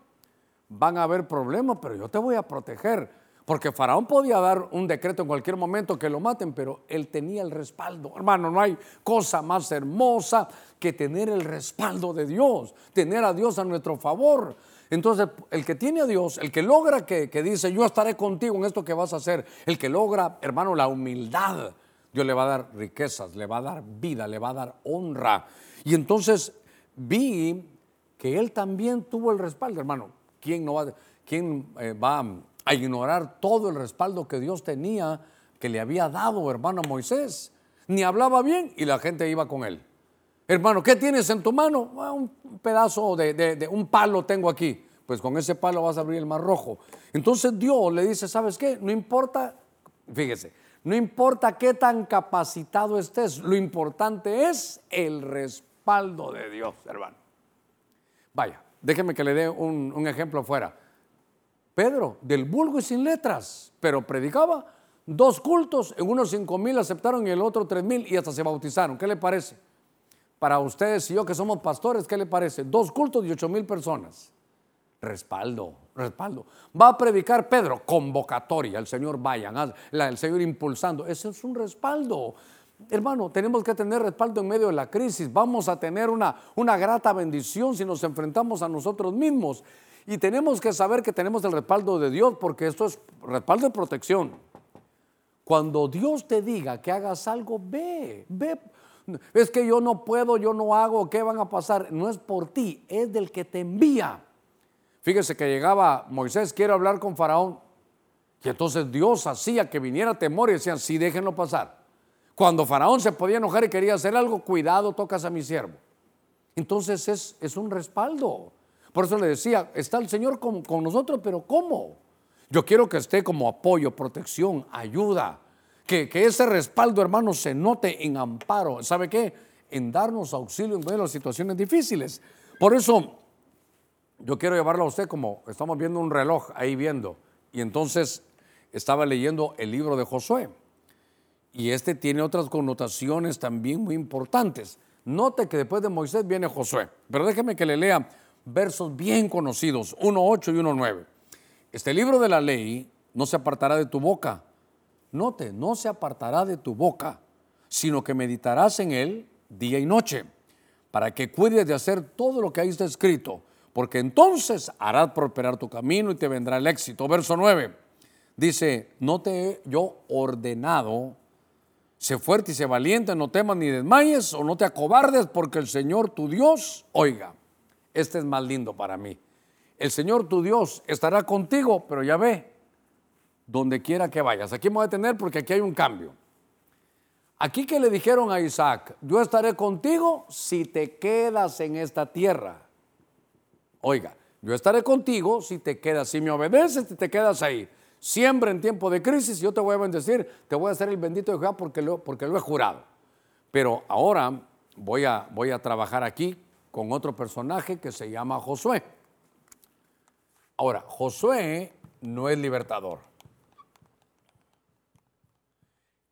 van a haber problemas, pero yo te voy a proteger. Porque Faraón podía dar un decreto en cualquier momento que lo maten, pero él tenía el respaldo. Hermano, no hay cosa más hermosa que tener el respaldo de Dios, tener a Dios a nuestro favor. Entonces, el que tiene a Dios, el que logra que, dice, yo estaré contigo en esto que vas a hacer, el que logra, hermano, la humildad, Dios le va a dar riquezas, le va a dar vida, le va a dar honra. Y entonces vi que él también tuvo el respaldo, hermano. ¿Quién, no va, quién eh, va a ignorar todo el respaldo que Dios tenía, que le había dado, hermano Moisés? Ni hablaba bien y la gente iba con él. Hermano, ¿qué tienes en tu mano? Ah, un pedazo de, un palo tengo aquí. Pues con ese palo vas a abrir el mar rojo. Entonces Dios le dice, ¿sabes qué? No importa, fíjese, no importa qué tan capacitado estés, lo importante es el respaldo de Dios, hermano. Vaya, déjeme que le dé un, un ejemplo afuera. Pedro, del vulgo y sin letras, pero predicaba dos cultos, en unos cinco mil aceptaron y el otro tres mil y hasta se bautizaron. ¿Qué le parece? Para ustedes y yo que somos pastores, ¿qué le parece? Dos cultos de ocho mil personas. Respaldo, respaldo. Va a predicar Pedro, convocatoria, el Señor vayan, el Señor impulsando. Eso es un respaldo. Hermano, tenemos que tener respaldo en medio de la crisis. Vamos a tener una, una grata bendición si nos enfrentamos a nosotros mismos. Y tenemos que saber que tenemos el respaldo de Dios porque esto es respaldo de protección. Cuando Dios te diga que hagas algo, ve, ve es que yo no puedo, yo no hago, ¿qué van a pasar? No es por ti, es del que te envía. Fíjese que llegaba Moisés, quiero hablar con Faraón. Y entonces Dios hacía que viniera temor y decían, sí, déjenlo pasar. Cuando Faraón se podía enojar y quería hacer algo, cuidado, tocas a mi siervo. Entonces es, es un respaldo. Por eso le decía, está el Señor con, con nosotros, pero ¿cómo? Yo quiero que esté como apoyo, protección, ayuda. Que, que, ese respaldo, hermano, se note en amparo. ¿Sabe qué? En darnos auxilio en las situaciones difíciles. Por eso, yo quiero llevarlo a usted como estamos viendo un reloj ahí viendo. Y entonces estaba leyendo el libro de Josué. Y este tiene otras connotaciones también muy importantes. Note que después de Moisés viene Josué. Pero déjeme que le lea versos bien conocidos, 1.8 y 1.9. Este libro de la ley no se apartará de tu boca. Note, no se apartará de tu boca, sino que meditarás en él día y noche, para que cuides de hacer todo lo que ahí está escrito, porque entonces harás prosperar tu camino y te vendrá el éxito. Verso 9 dice, no te he yo ordenado Sé fuerte y sé valiente, no temas ni desmayes o no te acobardes, porque el Señor tu Dios, oiga, este es más lindo para mí. El Señor tu Dios estará contigo, pero ya ve, donde quiera que vayas. Aquí me voy a detener porque aquí hay un cambio. Aquí que le dijeron a Isaac, yo estaré contigo si te quedas en esta tierra. Oiga, yo estaré contigo si te quedas, si me obedeces, si te quedas ahí. Siembra en tiempo de crisis, yo te voy a bendecir, te voy a hacer el bendito de Jehová porque lo, porque lo he jurado. Pero ahora voy a, voy a trabajar aquí con otro personaje que se llama Josué. Ahora, Josué no es libertador.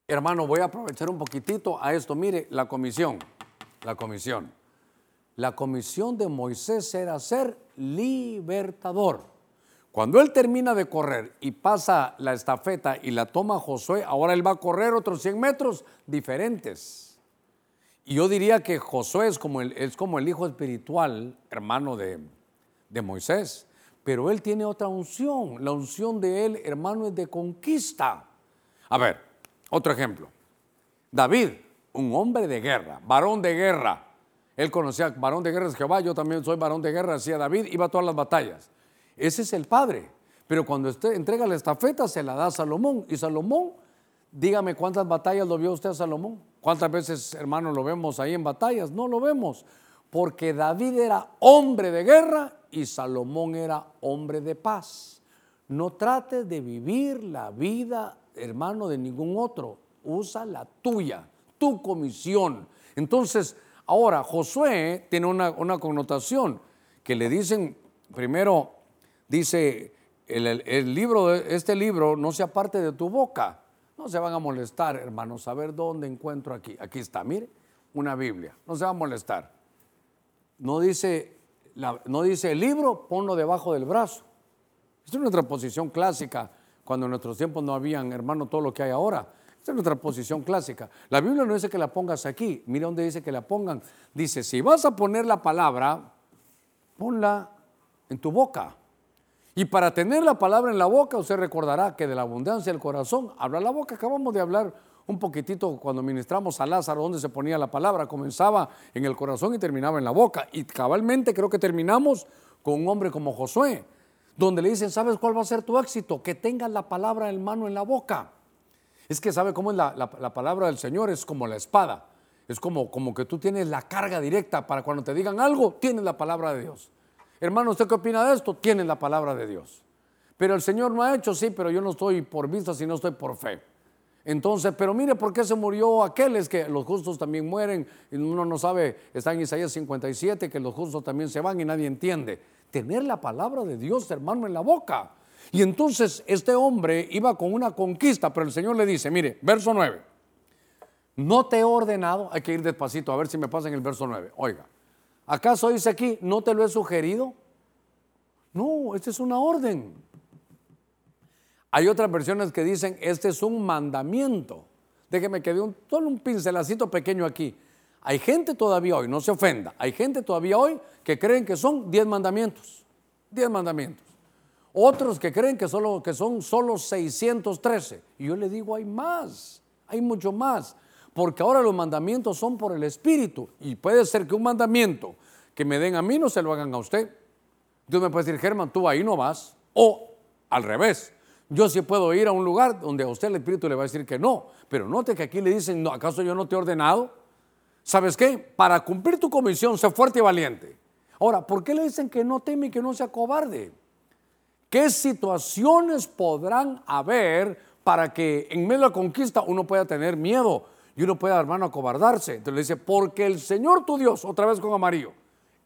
Hermano, voy a aprovechar un poquitito a esto. Mire, la comisión, la comisión. La comisión de Moisés era ser libertador. Cuando él termina de correr y pasa la estafeta y la toma Josué, ahora él va a correr otros 100 metros diferentes. Y yo diría que Josué es como el, es como el hijo espiritual, hermano de, de Moisés, pero él tiene otra unción. La unción de él, hermano, es de conquista. A ver, otro ejemplo. David, un hombre de guerra, varón de guerra. Él conocía varón de guerra es Jehová, yo también soy varón de guerra, decía David, iba a todas las batallas. Ese es el padre. Pero cuando usted entrega la estafeta, se la da a Salomón. Y Salomón, dígame cuántas batallas lo vio usted a Salomón. ¿Cuántas veces, hermano, lo vemos ahí en batallas? No lo vemos. Porque David era hombre de guerra y Salomón era hombre de paz. No trate de vivir la vida, hermano, de ningún otro. Usa la tuya, tu comisión. Entonces, ahora, Josué tiene una, una connotación que le dicen, primero, dice el, libro, este libro no se aparte de tu boca. No se van a molestar, hermanos, a ver dónde encuentro aquí. Aquí está, mire, una Biblia. No se va a molestar. No dice, no dice el libro, ponlo debajo del brazo. Esta es nuestra posición clásica, cuando en nuestros tiempos no habían, hermano, todo lo que hay ahora. Esta es nuestra posición clásica. La Biblia no dice que la pongas aquí. Mire dónde dice que la pongan. Dice, si vas a poner la palabra, ponla en tu boca. Y para tener la palabra en la boca, usted recordará que de la abundancia del corazón habla la boca. Acabamos de hablar un poquitito cuando ministramos a Lázaro, donde se ponía la palabra. Comenzaba en el corazón y terminaba en la boca. Y cabalmente creo que terminamos con un hombre como Josué, donde le dicen, ¿sabes cuál va a ser tu éxito? Que tengas la palabra en mano en la boca. Es que sabe cómo es la, la, palabra del Señor, es como la espada. Es como, como que tú tienes la carga directa para cuando te digan algo, tienes la palabra de Dios. Hermano, ¿usted qué opina de esto? Tiene la palabra de Dios. Pero el Señor no ha hecho, sí, pero yo no estoy por vista, sino estoy por fe. Entonces, pero mire por qué se murió aquel, es que los justos también mueren, y uno no sabe, está en Isaías 57, que los justos también se van y nadie entiende. Tener la palabra de Dios, hermano, en la boca. Y entonces este hombre iba con una conquista, pero el Señor le dice, mire, verso 9, no te he ordenado, hay que ir despacito a ver si me pasa en el verso 9, oiga, ¿Acaso dice aquí, no te lo he sugerido? No, esta es una orden. Hay otras versiones que dicen, este es un mandamiento. Déjeme que dé un, solo un pincelacito pequeño aquí. Hay gente todavía hoy, no se ofenda, hay gente todavía hoy que creen que son diez mandamientos. Diez mandamientos. Otros que creen que, solo, que son solo 613. Y yo le digo, hay más, hay mucho más porque ahora los mandamientos son por el Espíritu y puede ser que un mandamiento que me den a mí no se lo hagan a usted. Dios me puede decir, Germán, tú ahí no vas. O al revés, yo sí puedo ir a un lugar donde a usted el Espíritu le va a decir que no. Pero note que aquí le dicen, no, ¿acaso yo no te he ordenado? ¿Sabes qué? Para cumplir tu comisión, sé fuerte y valiente. Ahora, ¿por qué le dicen que no teme y que no sea cobarde? ¿Qué situaciones podrán haber para que en medio de la conquista uno pueda tener miedo y uno pueda, hermano, acobardarse? Entonces le dice, porque el Señor tu Dios, otra vez con amarillo,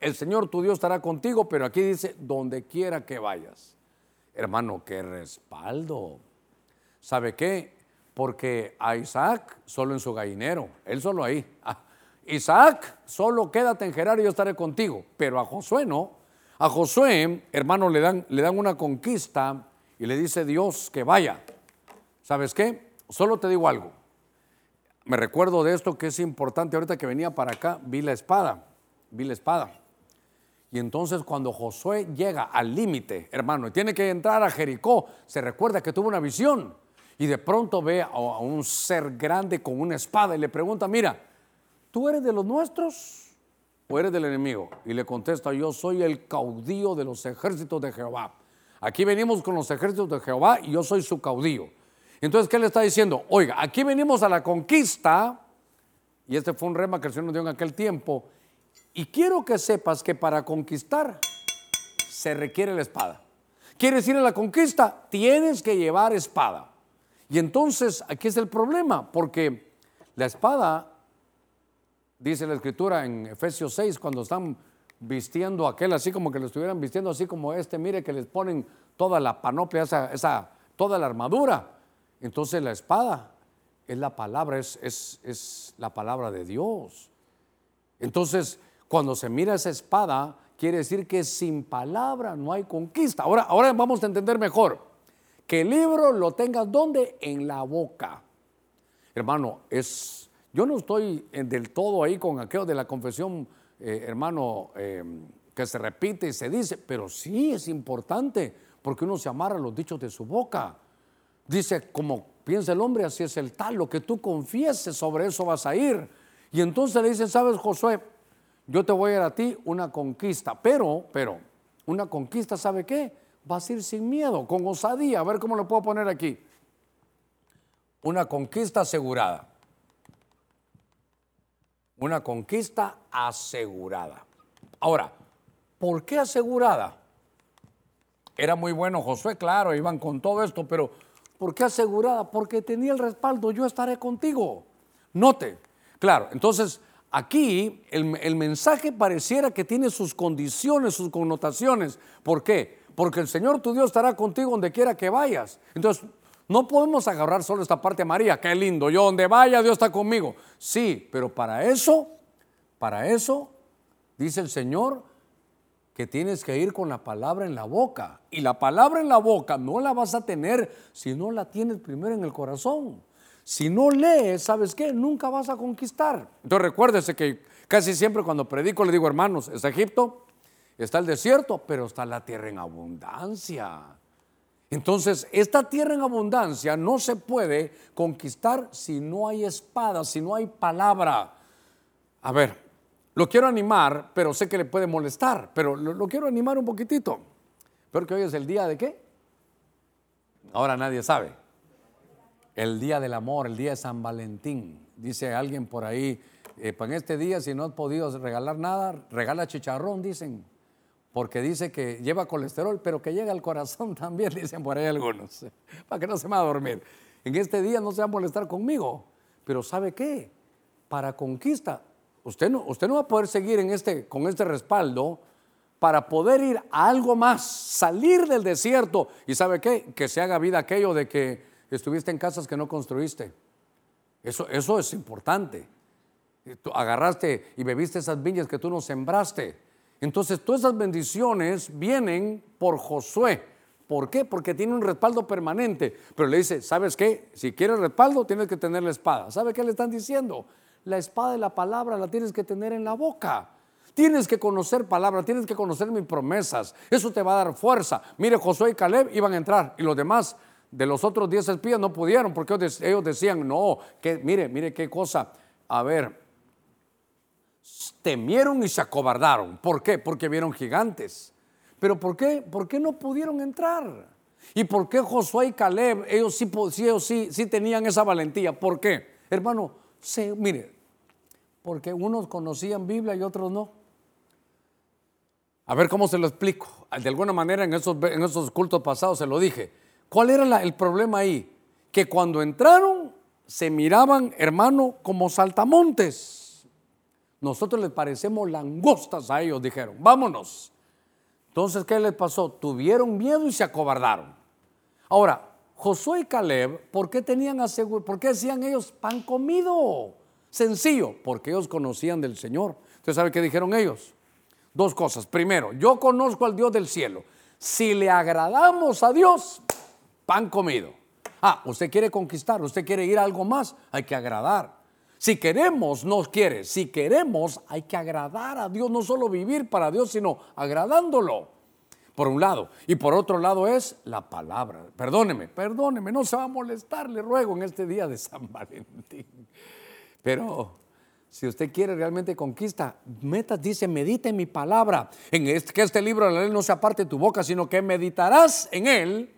el Señor tu Dios estará contigo, pero aquí dice, donde quiera que vayas. Hermano, qué respaldo. ¿Sabe qué? Porque a Isaac solo en su gallinero, él solo ahí. Ah, Isaac, solo quédate en Gerar y yo estaré contigo. Pero a Josué no. A Josué, hermano, le dan, le dan una conquista y le dice Dios que vaya. ¿Sabes qué? Solo te digo algo. Me recuerdo de esto que es importante. Ahorita que venía para acá, vi la espada. Vi la espada. Y entonces cuando Josué llega al límite, hermano, y tiene que entrar a Jericó, se recuerda que tuvo una visión. Y de pronto ve a un ser grande con una espada y le pregunta, mira, ¿tú eres de los nuestros o eres del enemigo? Y le contesta, yo soy el caudillo de los ejércitos de Jehová. Aquí venimos con los ejércitos de Jehová y yo soy su caudillo. Entonces, ¿qué le está diciendo? Oiga, aquí venimos a la conquista, y este fue un rema que el Señor nos dio en aquel tiempo, y quiero que sepas que para conquistar se requiere la espada. ¿Quieres ir a la conquista? Tienes que llevar espada. Y entonces aquí es el problema, porque la espada, dice la escritura en Efesios 6, cuando están vistiendo aquel así como que lo estuvieran vistiendo así como este, mire que les ponen toda la panoplia, esa toda la armadura. Entonces la espada es la palabra, es, es, es la palabra de Dios. Entonces, cuando se mira esa espada, quiere decir que sin palabra no hay conquista. Ahora, ahora vamos a entender mejor. Que el libro lo tengas donde? En la boca. Hermano, es, yo no estoy del todo ahí con aquello de la confesión, eh, hermano, eh, que se repite y se dice, pero sí es importante porque uno se amarra los dichos de su boca. Dice, como piensa el hombre, así es el tal, lo que tú confieses, sobre eso vas a ir. Y entonces le dice, sabes, Josué, yo te voy a dar a ti una conquista, pero, pero, una conquista, ¿sabe qué? Vas a ir sin miedo, con osadía, a ver cómo lo puedo poner aquí. Una conquista asegurada. Una conquista asegurada. Ahora, ¿por qué asegurada? Era muy bueno Josué, claro, iban con todo esto, pero ¿Por qué asegurada? Porque tenía el respaldo, yo estaré contigo. Note, claro, entonces aquí el, mensaje pareciera que tiene sus condiciones, sus connotaciones. ¿Por qué? Porque el Señor tu Dios estará contigo donde quiera que vayas. Entonces, no podemos agarrar solo esta parte María, qué lindo, yo donde vaya Dios está conmigo. Sí, pero para eso, para eso, dice el Señor, que tienes que ir con la palabra en la boca. Y la palabra en la boca no la vas a tener si no la tienes primero en el corazón. Si no lees, ¿sabes qué? Nunca vas a conquistar. Entonces recuérdese que casi siempre cuando predico le digo, hermanos, es Egipto, está el desierto, pero está la tierra en abundancia. Entonces, esta tierra en abundancia no se puede conquistar si no hay espada, si no hay palabra. A ver, lo quiero animar, pero sé que le puede molestar, pero lo, quiero animar un poquitito. Pero que hoy es el día de qué? Ahora nadie sabe. El día del amor, el día de San Valentín. Dice alguien por ahí, eh, pues en este día si no has podido regalar nada, regala chicharrón, dicen. Porque dice que lleva colesterol, pero que llega al corazón también, dicen por ahí algunos. Para que no se me va a dormir. En este día no se va a molestar conmigo. Pero ¿sabe qué? Para conquista Usted no, usted no va a poder seguir en este, con este respaldo para poder ir a algo más, salir del desierto. ¿Y sabe qué? Que se haga vida aquello de que estuviste en casas que no construiste. Eso, eso es importante. Tú agarraste y bebiste esas viñas que tú no sembraste. Entonces, todas esas bendiciones vienen por Josué. ¿Por qué? Porque tiene un respaldo permanente. Pero le dice, ¿sabes qué? Si quieres respaldo, tienes que tener la espada. ¿Sabe qué le están diciendo? La espada de la palabra la tienes que tener en la boca. Tienes que conocer palabra, tienes que conocer mis promesas. Eso te va a dar fuerza. Mire, Josué y Caleb iban a entrar y los demás de los otros diez espías no pudieron porque ellos decían, no, que mire, mire qué cosa. A ver, temieron y se acobardaron. ¿Por qué? Porque vieron gigantes. Pero ¿por qué? ¿Por qué no pudieron entrar? ¿Y por qué Josué y Caleb, ellos sí, ellos sí, sí tenían esa valentía? ¿Por qué? Hermano, se, mire, porque unos conocían Biblia y otros no. A ver cómo se lo explico. De alguna manera en esos, en esos cultos pasados se lo dije. ¿Cuál era el problema ahí? Que cuando entraron se miraban, hermano, como saltamontes. Nosotros les parecemos langostas a ellos, dijeron. Vámonos. Entonces, ¿qué les pasó? Tuvieron miedo y se acobardaron. Ahora, Josué y Caleb, ¿por qué tenían asegurado? ¿Por qué decían ellos pan comido? Sencillo, porque ellos conocían del Señor. ¿Usted sabe qué dijeron ellos? Dos cosas. Primero, yo conozco al Dios del cielo. Si le agradamos a Dios, pan comido. Ah, usted quiere conquistar, usted quiere ir a algo más, hay que agradar. Si queremos, no quiere. Si queremos, hay que agradar a Dios, no solo vivir para Dios, sino agradándolo. Por un lado. Y por otro lado es la palabra. Perdóneme, perdóneme, no se va a molestar, le ruego en este día de San Valentín. Pero si usted quiere realmente conquista, metas, dice, medite mi palabra. En este, que este libro de la ley no se aparte tu boca, sino que meditarás en él.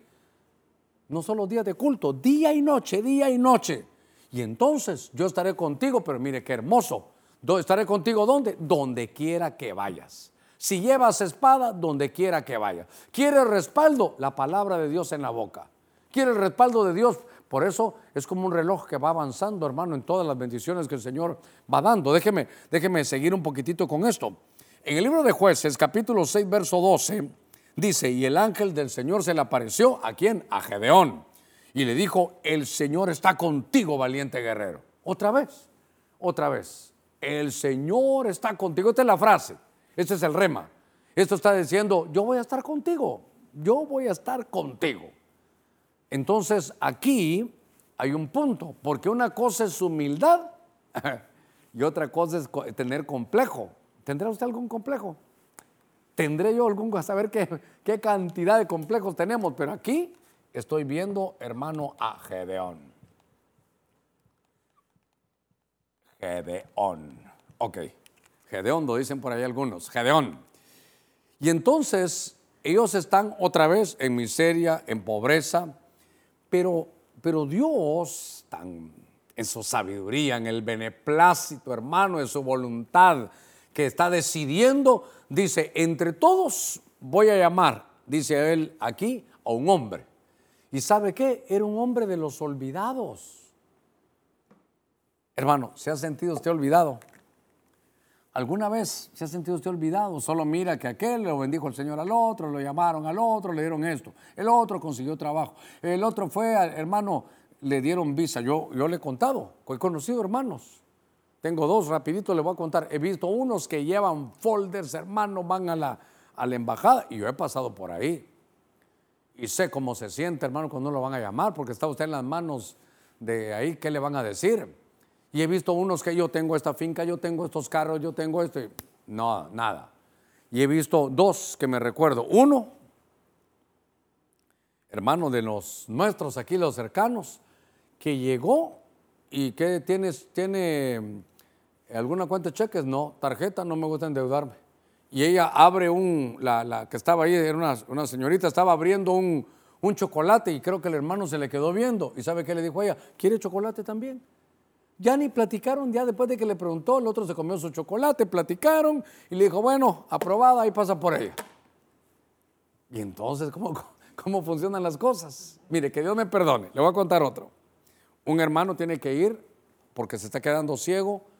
No solo días de culto, día y noche, día y noche y entonces yo estaré contigo, pero mire qué hermoso. ¿Estaré contigo dónde? Donde quiera que vayas. Si llevas espada, donde quiera que vayas. ¿Quieres respaldo? La palabra de Dios en la boca. ¿Quieres respaldo de Dios? Por eso es como un reloj que va avanzando, hermano, en todas las bendiciones que el Señor va dando. Déjeme, déjeme seguir un poquitito con esto. En el libro de jueces, capítulo 6, verso 12, dice, y el ángel del Señor se le apareció, ¿a quién? A Gedeón y le dijo, el Señor está contigo, valiente guerrero. Otra vez, otra vez. El Señor está contigo. Esta es la frase, este es el rema. Esto está diciendo, yo voy a estar contigo, yo voy a estar contigo. Entonces aquí hay un punto, porque una cosa es humildad y otra cosa es tener complejo. ¿Tendrá usted algún complejo? Tendré yo algún, a saber qué, qué cantidad de complejos tenemos, pero aquí estoy viendo, hermano, a Gedeón. Gedeón. Ok, Gedeón, lo dicen por ahí algunos. Gedeón. Y entonces ellos están otra vez en miseria, en pobreza, pero, pero Dios, en su sabiduría, en el beneplácito, hermano, en su voluntad, que está decidiendo, dice, entre todos voy a llamar, dice él aquí, a un hombre ¿Y sabe qué? Era un hombre de los olvidados. Hermano, ¿se ha sentido usted olvidado? ¿Alguna vez se ha sentido usted olvidado? Solo mira que aquel lo bendijo el Señor al otro, lo llamaron al otro, le dieron esto. El otro consiguió trabajo. El otro fue, hermano, le dieron visa. Yo, yo le he contado, he conocido hermanos. Tengo dos, rapidito le voy a contar. He visto unos que llevan folders, hermano, van a la, a embajada y yo he pasado por ahí. Y sé cómo se siente, hermano, cuando lo van a llamar, porque está usted en las manos de ahí, ¿qué le van a decir? Y he visto unos que yo tengo esta finca, yo tengo estos carros, yo tengo esto. no, nada. Y he visto dos que me recuerdo. Uno, hermano de los nuestros aquí, los cercanos, que llegó y que tienes, tiene alguna cuenta de cheques, no, tarjeta, no me gusta endeudarme y ella abre un, la, que estaba ahí, era una, señorita, estaba abriendo un, chocolate y creo que el hermano se le quedó viendo. ¿Y sabe qué le dijo a ella? ¿Quiere chocolate también? Ya ni platicaron, ya después de que le preguntó, el otro se comió su chocolate, platicaron y le dijo, bueno, aprobada, ahí pasa por ella. Y entonces, ¿cómo, ¿cómo funcionan las cosas? Mire, que Dios me perdone, le voy a contar otro. Un hermano tiene que ir porque se está quedando ciego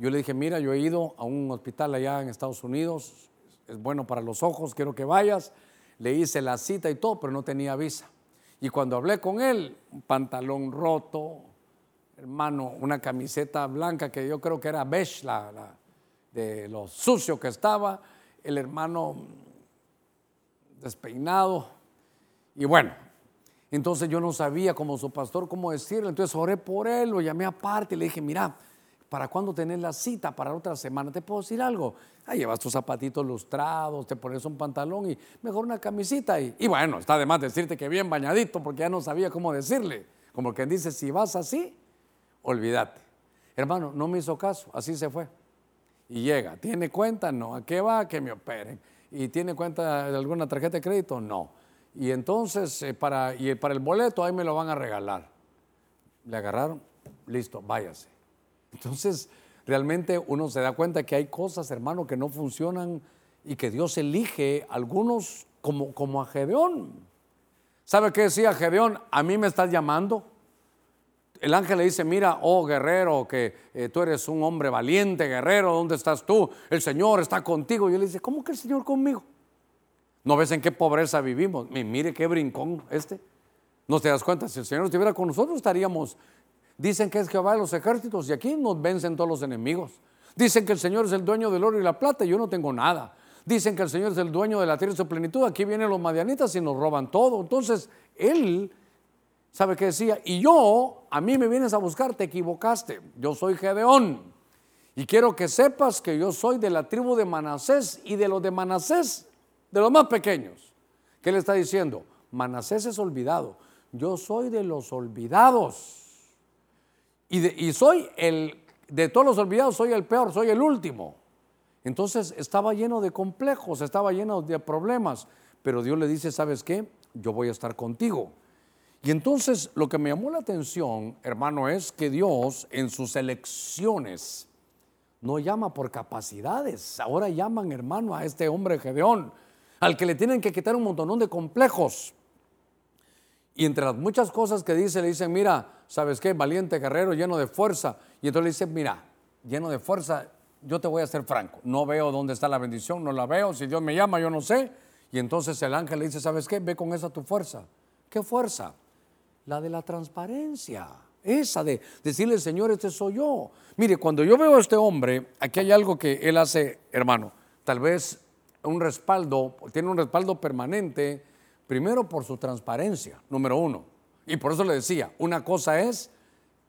yo le dije, mira, yo he ido a un hospital allá en Estados Unidos, es bueno para los ojos, quiero que vayas. Le hice la cita y todo, pero no tenía visa. Y cuando hablé con él, pantalón roto, hermano, una camiseta blanca que yo creo que era beige, la, de lo sucio que estaba, el hermano despeinado. Y bueno, entonces yo no sabía como su pastor cómo decirle, entonces oré por él, lo llamé aparte y le dije, mira, ¿Para cuándo tenés la cita? Para otra semana. ¿Te puedo decir algo? Ah, llevas tus zapatitos lustrados, te pones un pantalón y mejor una camisita. Y, y bueno, está de más decirte que bien bañadito porque ya no sabía cómo decirle. Como quien dice, si vas así, olvídate. Hermano, no me hizo caso, así se fue. Y llega, ¿tiene cuenta? No, ¿a qué va? Que me operen. y tiene cuenta de alguna tarjeta de crédito, no. Y entonces eh, para, y para el boleto ahí me lo van a regalar. Le agarraron, listo, váyase. Entonces, realmente uno se da cuenta que hay cosas, hermano, que no funcionan y que Dios elige algunos como, como a Gedeón. ¿Sabe qué decía Gedeón? A mí me estás llamando. El ángel le dice, mira, oh guerrero, que eh, tú eres un hombre valiente, guerrero, ¿dónde estás tú? El Señor está contigo. Y él dice, ¿cómo que el Señor conmigo? ¿No ves en qué pobreza vivimos? Mire qué brincón este. ¿No te das cuenta? Si el Señor estuviera con nosotros estaríamos... Dicen que es Jehová de los ejércitos y aquí nos vencen todos los enemigos. Dicen que el Señor es el dueño del oro y la plata y yo no tengo nada. Dicen que el Señor es el dueño de la tierra y su plenitud. Aquí vienen los madianitas y nos roban todo. Entonces, Él, ¿sabe qué decía? Y yo, a mí me vienes a buscar, te equivocaste. Yo soy Gedeón. Y quiero que sepas que yo soy de la tribu de Manasés y de los de Manasés, de los más pequeños. ¿Qué le está diciendo? Manasés es olvidado. Yo soy de los olvidados. Y, y soy el, de todos los olvidados, soy el peor, soy el último. Entonces estaba lleno de complejos, estaba lleno de problemas, pero Dios le dice, ¿sabes qué? Yo voy a estar contigo. Y entonces lo que me llamó la atención, hermano, es que Dios en sus elecciones no llama por capacidades. Ahora llaman, hermano, a este hombre Gedeón, al que le tienen que quitar un montón de complejos. Y entre las muchas cosas que dice, le dicen, mira, ¿sabes qué? Valiente guerrero, lleno de fuerza. Y entonces le dice, mira, lleno de fuerza, yo te voy a ser franco, no veo dónde está la bendición, no la veo, si Dios me llama yo no sé. Y entonces el ángel le dice, ¿sabes qué? Ve con esa tu fuerza. ¿Qué fuerza? La de la transparencia. Esa de decirle, Señor, este soy yo. Mire, cuando yo veo a este hombre, aquí hay algo que él hace, hermano, tal vez un respaldo, tiene un respaldo permanente, primero por su transparencia, número uno. Y por eso le decía, una cosa es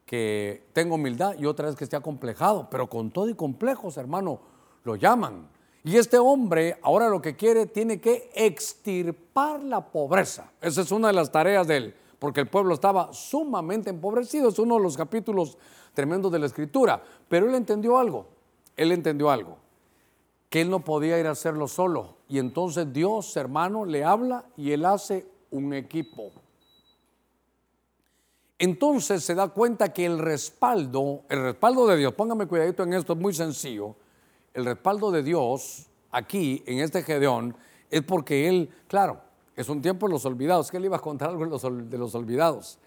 que tenga humildad y otra vez que esté acomplejado, pero con todo y complejos, hermano, lo llaman. Y este hombre ahora lo que quiere tiene que extirpar la pobreza. Esa es una de las tareas de él, porque el pueblo estaba sumamente empobrecido. Es uno de los capítulos tremendos de la escritura. Pero él entendió algo, él entendió algo, que él no podía ir a hacerlo solo. Y entonces Dios, hermano, le habla y él hace un equipo entonces se da cuenta que el respaldo, el respaldo de Dios, póngame cuidadito en esto, es muy sencillo, el respaldo de Dios aquí en este Gedeón es porque él, claro, es un tiempo de los olvidados, que él iba a contar algo de los, olvidados.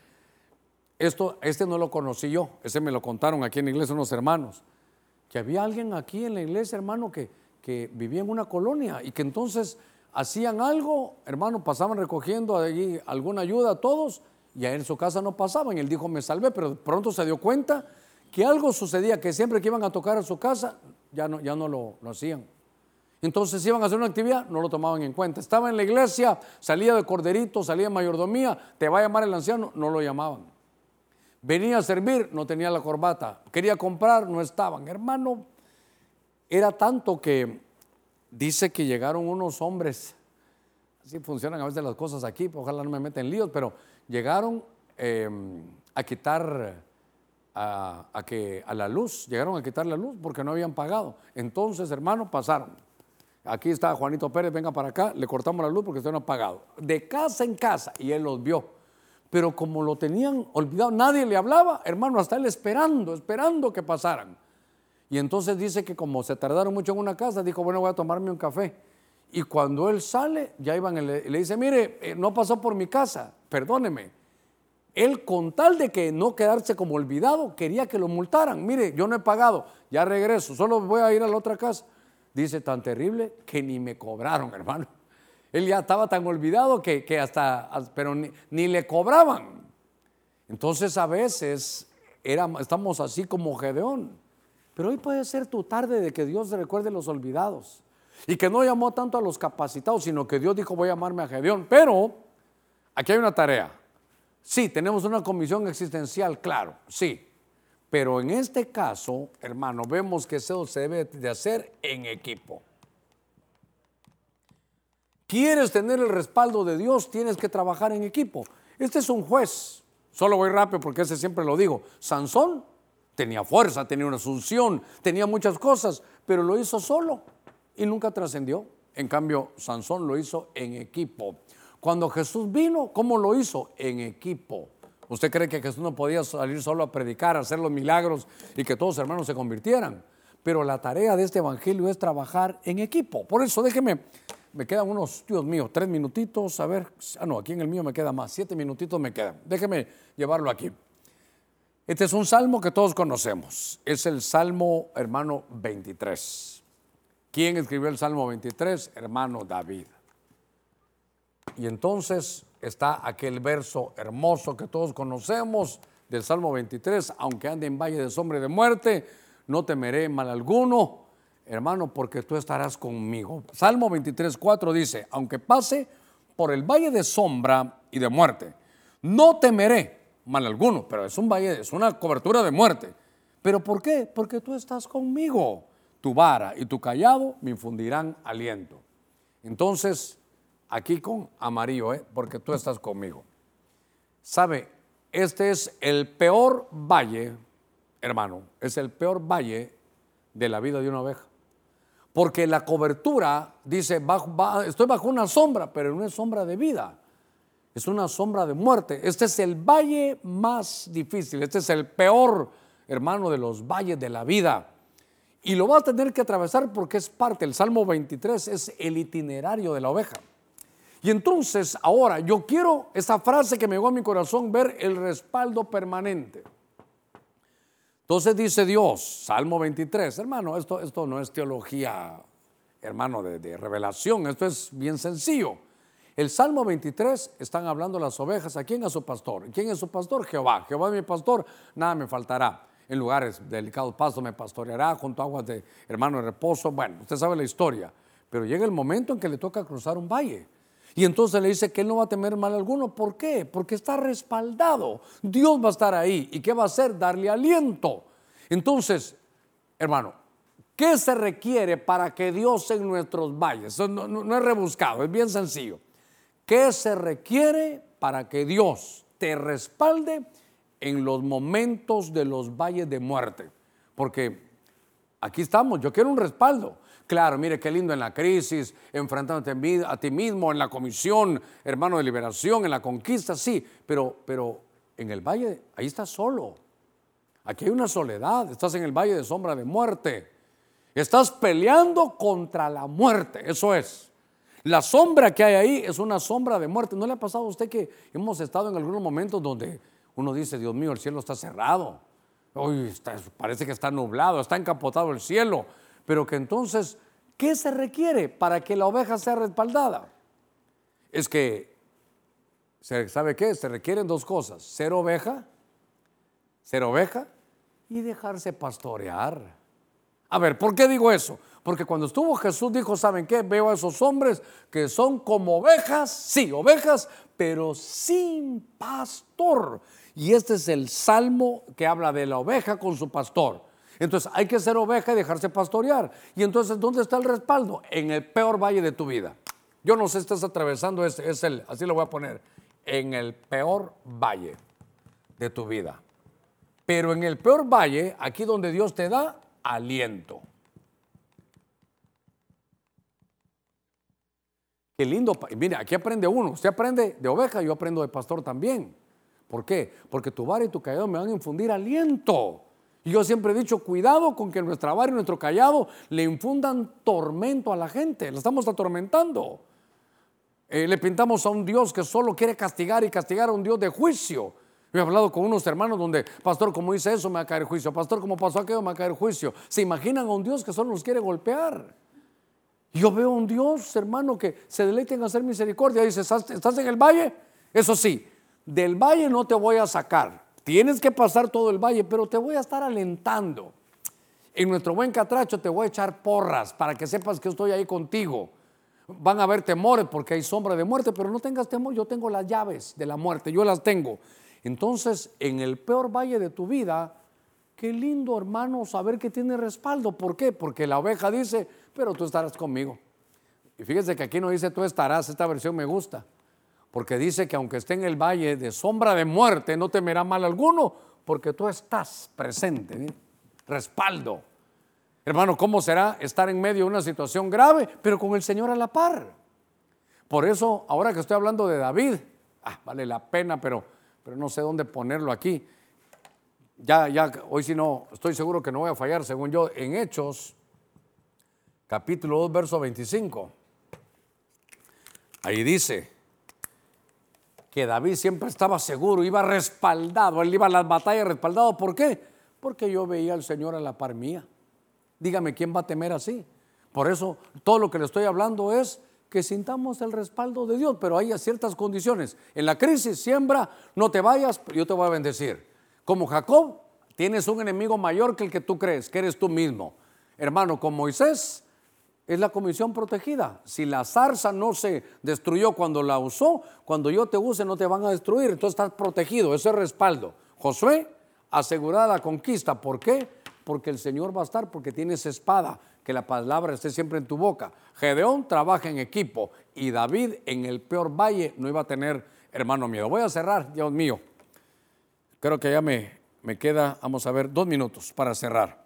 Esto, este no lo conocí yo, ese me lo contaron aquí en la iglesia unos hermanos, que había alguien aquí en la iglesia, hermano, que, vivía en una colonia y que entonces hacían algo, hermano, pasaban recogiendo allí alguna ayuda a todos y en su casa no pasaban. Él dijo, me salvé, pero pronto se dio cuenta que algo sucedía, que siempre que iban a tocar a su casa, ya no, ya no lo, lo hacían. Entonces iban a hacer una actividad, no lo tomaban en cuenta. Estaba en la iglesia, salía de corderito, salía de mayordomía, te va a llamar el anciano, no lo llamaban. Venía a servir, no tenía la corbata. Quería comprar, no estaban. Hermano, era tanto que dice que llegaron unos hombres, así funcionan a veces las cosas aquí, ojalá no me meten líos, pero llegaron em, a quitar a, que, a la luz, llegaron a quitar la luz porque no habían pagado. Entonces, hermano, pasaron. Aquí está Juanito Pérez, venga para acá, le cortamos la luz porque usted no ha pagado. De casa en casa, y él los vio. Pero como lo tenían olvidado, nadie le hablaba, hermano, hasta él esperando, esperando que pasaran. Y entonces dice que como se tardaron mucho en una casa, dijo, bueno, voy a tomarme un café. Y cuando él sale, ya iban, le, le dice, mire, eh, no pasó por mi casa, perdóneme. Él con tal de que no quedarse como olvidado, quería que lo multaran. Mire, yo no he pagado, ya regreso, solo voy a ir a la otra casa. Dice, tan terrible que ni me cobraron, hermano. Él ya estaba tan olvidado que, hasta, pero ni, le cobraban. Entonces a veces estamos así como Gedeón. Pero hoy puede ser tu tarde de que Dios recuerde los olvidados. Y que no llamó tanto a los capacitados, sino que Dios dijo, voy a llamarme a Gedeón. Pero aquí hay una tarea. Sí, tenemos una comisión existencial, claro, sí. Pero en este caso, hermano, vemos que eso se debe de hacer en equipo. ¿Quieres tener el respaldo de Dios? Tienes que trabajar en equipo. Este es un juez. Solo voy rápido porque ese siempre lo digo. Sansón tenía fuerza, tenía una asunción, tenía muchas cosas, pero lo hizo solo y nunca trascendió. En cambio, Sansón lo hizo en equipo. Cuando Jesús vino, ¿cómo lo hizo? En equipo. ¿Usted cree que Jesús no podía salir solo a predicar, a hacer los milagros y que todos los hermanos se convirtieran? Pero la tarea de este evangelio es trabajar en equipo. Por eso déjeme, me quedan unos, Dios mío, tres minutitos, a ver, ah no, aquí en el mío me queda más, siete minutitos me quedan. Déjeme llevarlo aquí. Este es un salmo que todos conocemos. Es el Salmo, hermano, 23. ¿Quién escribió el Salmo 23? Hermano David. Y entonces está aquel verso hermoso que todos conocemos del Salmo 23, aunque ande en valle de sombra y de muerte, no temeré mal alguno, hermano, porque tú estarás conmigo. Salmo 23, 4 dice, aunque pase por el valle de sombra y de muerte, no temeré mal alguno, pero es un valle, es una cobertura de muerte. ¿Pero por qué? Porque tú estás conmigo. Tu vara y tu callado me infundirán aliento. Entonces, aquí con amarillo, ¿eh? porque tú estás conmigo. ¿Sabe? Este es el peor valle, hermano, es el peor valle de la vida de una oveja. Porque la cobertura dice, estoy bajo una sombra, pero no es sombra de vida es una sombra de muerte. Este es el valle más difícil, este es el peor, hermano, de los valles de la vida. Y lo va a tener que atravesar porque es parte, el Salmo 23 es el itinerario de la oveja. Y entonces ahora yo quiero esa frase que me llegó a mi corazón, ver el respaldo permanente. Entonces dice Dios, Salmo 23, hermano, esto, esto no es teología, hermano, de, de revelación, esto es bien sencillo. El Salmo 23 están hablando las ovejas. ¿A quién es su pastor? ¿Quién es su pastor? Jehová. Jehová es mi pastor, nada me faltará. En lugares delicados pasto me pastoreará, junto a aguas de hermano de reposo. Bueno, usted sabe la historia. Pero llega el momento en que le toca cruzar un valle. Y entonces le dice que él no va a temer mal alguno. ¿Por qué? Porque está respaldado. Dios va a estar ahí. ¿Y qué va a hacer? Darle aliento. Entonces, hermano, ¿qué se requiere para que Dios en nuestros valles? No, no es rebuscado, es bien sencillo. ¿Qué se requiere para que Dios te respalde en los momentos de los valles de muerte? Porque aquí estamos, yo quiero un respaldo. Claro, mire qué lindo en la crisis, enfrentándote a ti mismo, en la comisión, hermano de liberación, en la conquista, sí, pero, pero en el valle, ahí estás solo. Aquí hay una soledad, estás en el valle de sombra de muerte. Estás peleando contra la muerte, eso es. La sombra que hay ahí es una sombra de muerte. ¿No le ha pasado a usted que hemos estado en algunos momentos donde uno dice, Dios mío, el cielo está cerrado? Parece que está nublado, está encapotado el cielo. Pero que entonces, ¿qué se requiere para que la oveja sea respaldada? Es que, ¿sabe qué? Se requieren dos cosas. Ser oveja, ser oveja y dejarse pastorear. A ver, ¿por qué digo eso? Porque cuando estuvo Jesús dijo, ¿saben qué? Veo a esos hombres que son como ovejas, sí, ovejas, pero sin pastor. Y este es el salmo que habla de la oveja con su pastor. Entonces hay que ser oveja y dejarse pastorear. Y entonces, ¿dónde está el respaldo? En el peor valle de tu vida. Yo no sé si estás atravesando, es, es el, así lo voy a poner, en el peor valle de tu vida. Pero en el peor valle, aquí donde Dios te da aliento. Qué lindo. Mire, aquí aprende uno. Usted aprende de oveja, yo aprendo de pastor también. ¿Por qué? Porque tu vara y tu callado me van a infundir aliento. Y yo siempre he dicho, cuidado con que nuestra vara y nuestro callado le infundan tormento a la gente. La estamos atormentando. Eh, le pintamos a un Dios que solo quiere castigar y castigar a un Dios de juicio. Yo he hablado con unos hermanos donde, pastor, como dice eso, me va a caer juicio. Pastor, como pasó aquello, me va a caer juicio. ¿Se imaginan a un Dios que solo nos quiere golpear? Yo veo un Dios, hermano, que se deleite en hacer misericordia. Dice, ¿estás en el valle? Eso sí, del valle no te voy a sacar. Tienes que pasar todo el valle, pero te voy a estar alentando. En nuestro buen catracho te voy a echar porras para que sepas que estoy ahí contigo. Van a haber temores porque hay sombra de muerte, pero no tengas temor, yo tengo las llaves de la muerte, yo las tengo. Entonces, en el peor valle de tu vida, qué lindo hermano saber que tiene respaldo. ¿Por qué? Porque la oveja dice, pero tú estarás conmigo. Y fíjese que aquí no dice tú estarás, esta versión me gusta, porque dice que aunque esté en el valle de sombra de muerte, no temerá mal alguno, porque tú estás presente, respaldo. Hermano, ¿cómo será estar en medio de una situación grave, pero con el Señor a la par? Por eso, ahora que estoy hablando de David, ah, vale la pena, pero, pero no sé dónde ponerlo aquí. Ya, ya, hoy si no, estoy seguro que no voy a fallar, según yo, en Hechos, capítulo 2, verso 25. Ahí dice que David siempre estaba seguro, iba respaldado, él iba a las batallas respaldado. ¿Por qué? Porque yo veía al Señor a la par mía. Dígame, ¿quién va a temer así? Por eso, todo lo que le estoy hablando es que sintamos el respaldo de Dios, pero hay ciertas condiciones. En la crisis, siembra, no te vayas, yo te voy a bendecir. Como Jacob, tienes un enemigo mayor que el que tú crees, que eres tú mismo. Hermano, con Moisés, es la comisión protegida. Si la zarza no se destruyó cuando la usó, cuando yo te use no te van a destruir. Entonces estás protegido, ese es respaldo. Josué, asegurada la conquista. ¿Por qué? porque el Señor va a estar, porque tienes espada, que la palabra esté siempre en tu boca. Gedeón trabaja en equipo y David en el peor valle no iba a tener hermano miedo. Voy a cerrar, Dios mío. Creo que ya me, me queda, vamos a ver, dos minutos para cerrar.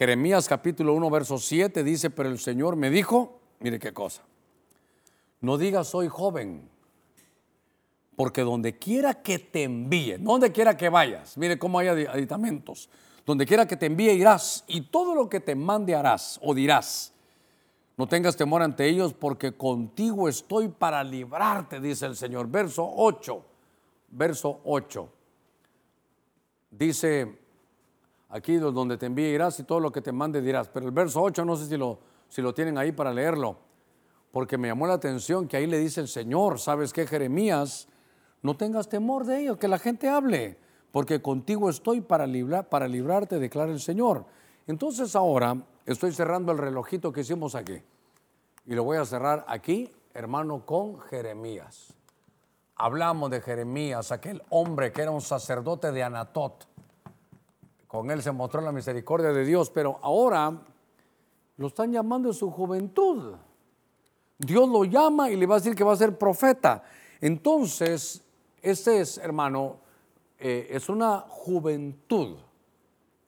Jeremías capítulo 1, verso 7 dice, pero el Señor me dijo, mire qué cosa, no digas soy joven, porque donde quiera que te envíe, donde quiera que vayas, mire cómo hay aditamentos, donde quiera que te envíe irás y todo lo que te mande harás o dirás. No tengas temor ante ellos porque contigo estoy para librarte, dice el Señor. Verso 8, verso 8. Dice aquí donde te envíe irás y todo lo que te mande dirás. Pero el verso 8 no sé si lo, si lo tienen ahí para leerlo, porque me llamó la atención que ahí le dice el Señor, ¿sabes qué, Jeremías? No tengas temor de ellos, que la gente hable porque contigo estoy para, librar, para librarte, declara el Señor. Entonces ahora estoy cerrando el relojito que hicimos aquí. Y lo voy a cerrar aquí, hermano, con Jeremías. Hablamos de Jeremías, aquel hombre que era un sacerdote de Anatot. Con él se mostró la misericordia de Dios, pero ahora lo están llamando en su juventud. Dios lo llama y le va a decir que va a ser profeta. Entonces, este es, hermano, eh, es una juventud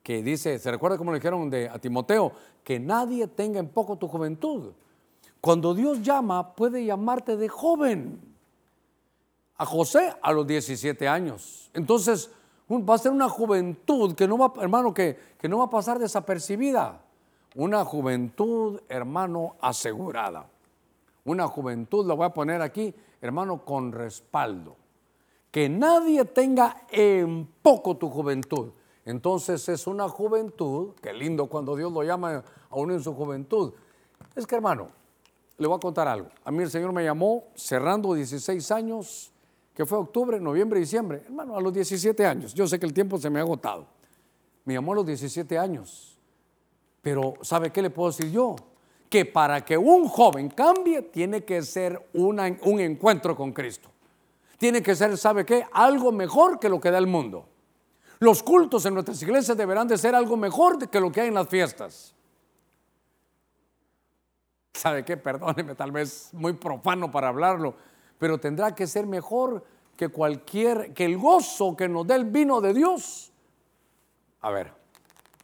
que dice, ¿se recuerda cómo le dijeron a Timoteo? Que nadie tenga en poco tu juventud. Cuando Dios llama, puede llamarte de joven. A José a los 17 años. Entonces, va a ser una juventud que no va, hermano, que, que no va a pasar desapercibida. Una juventud, hermano, asegurada. Una juventud, la voy a poner aquí, hermano, con respaldo que nadie tenga en poco tu juventud. Entonces es una juventud, qué lindo cuando Dios lo llama a uno en su juventud. Es que hermano, le voy a contar algo. A mí el Señor me llamó cerrando 16 años, que fue octubre, noviembre, diciembre. Hermano, a los 17 años. Yo sé que el tiempo se me ha agotado. Me llamó a los 17 años. Pero ¿sabe qué le puedo decir yo? Que para que un joven cambie tiene que ser un encuentro con Cristo tiene que ser, ¿sabe qué? Algo mejor que lo que da el mundo. Los cultos en nuestras iglesias deberán de ser algo mejor que lo que hay en las fiestas. ¿Sabe qué? Perdóneme, tal vez muy profano para hablarlo, pero tendrá que ser mejor que cualquier, que el gozo que nos dé el vino de Dios. A ver,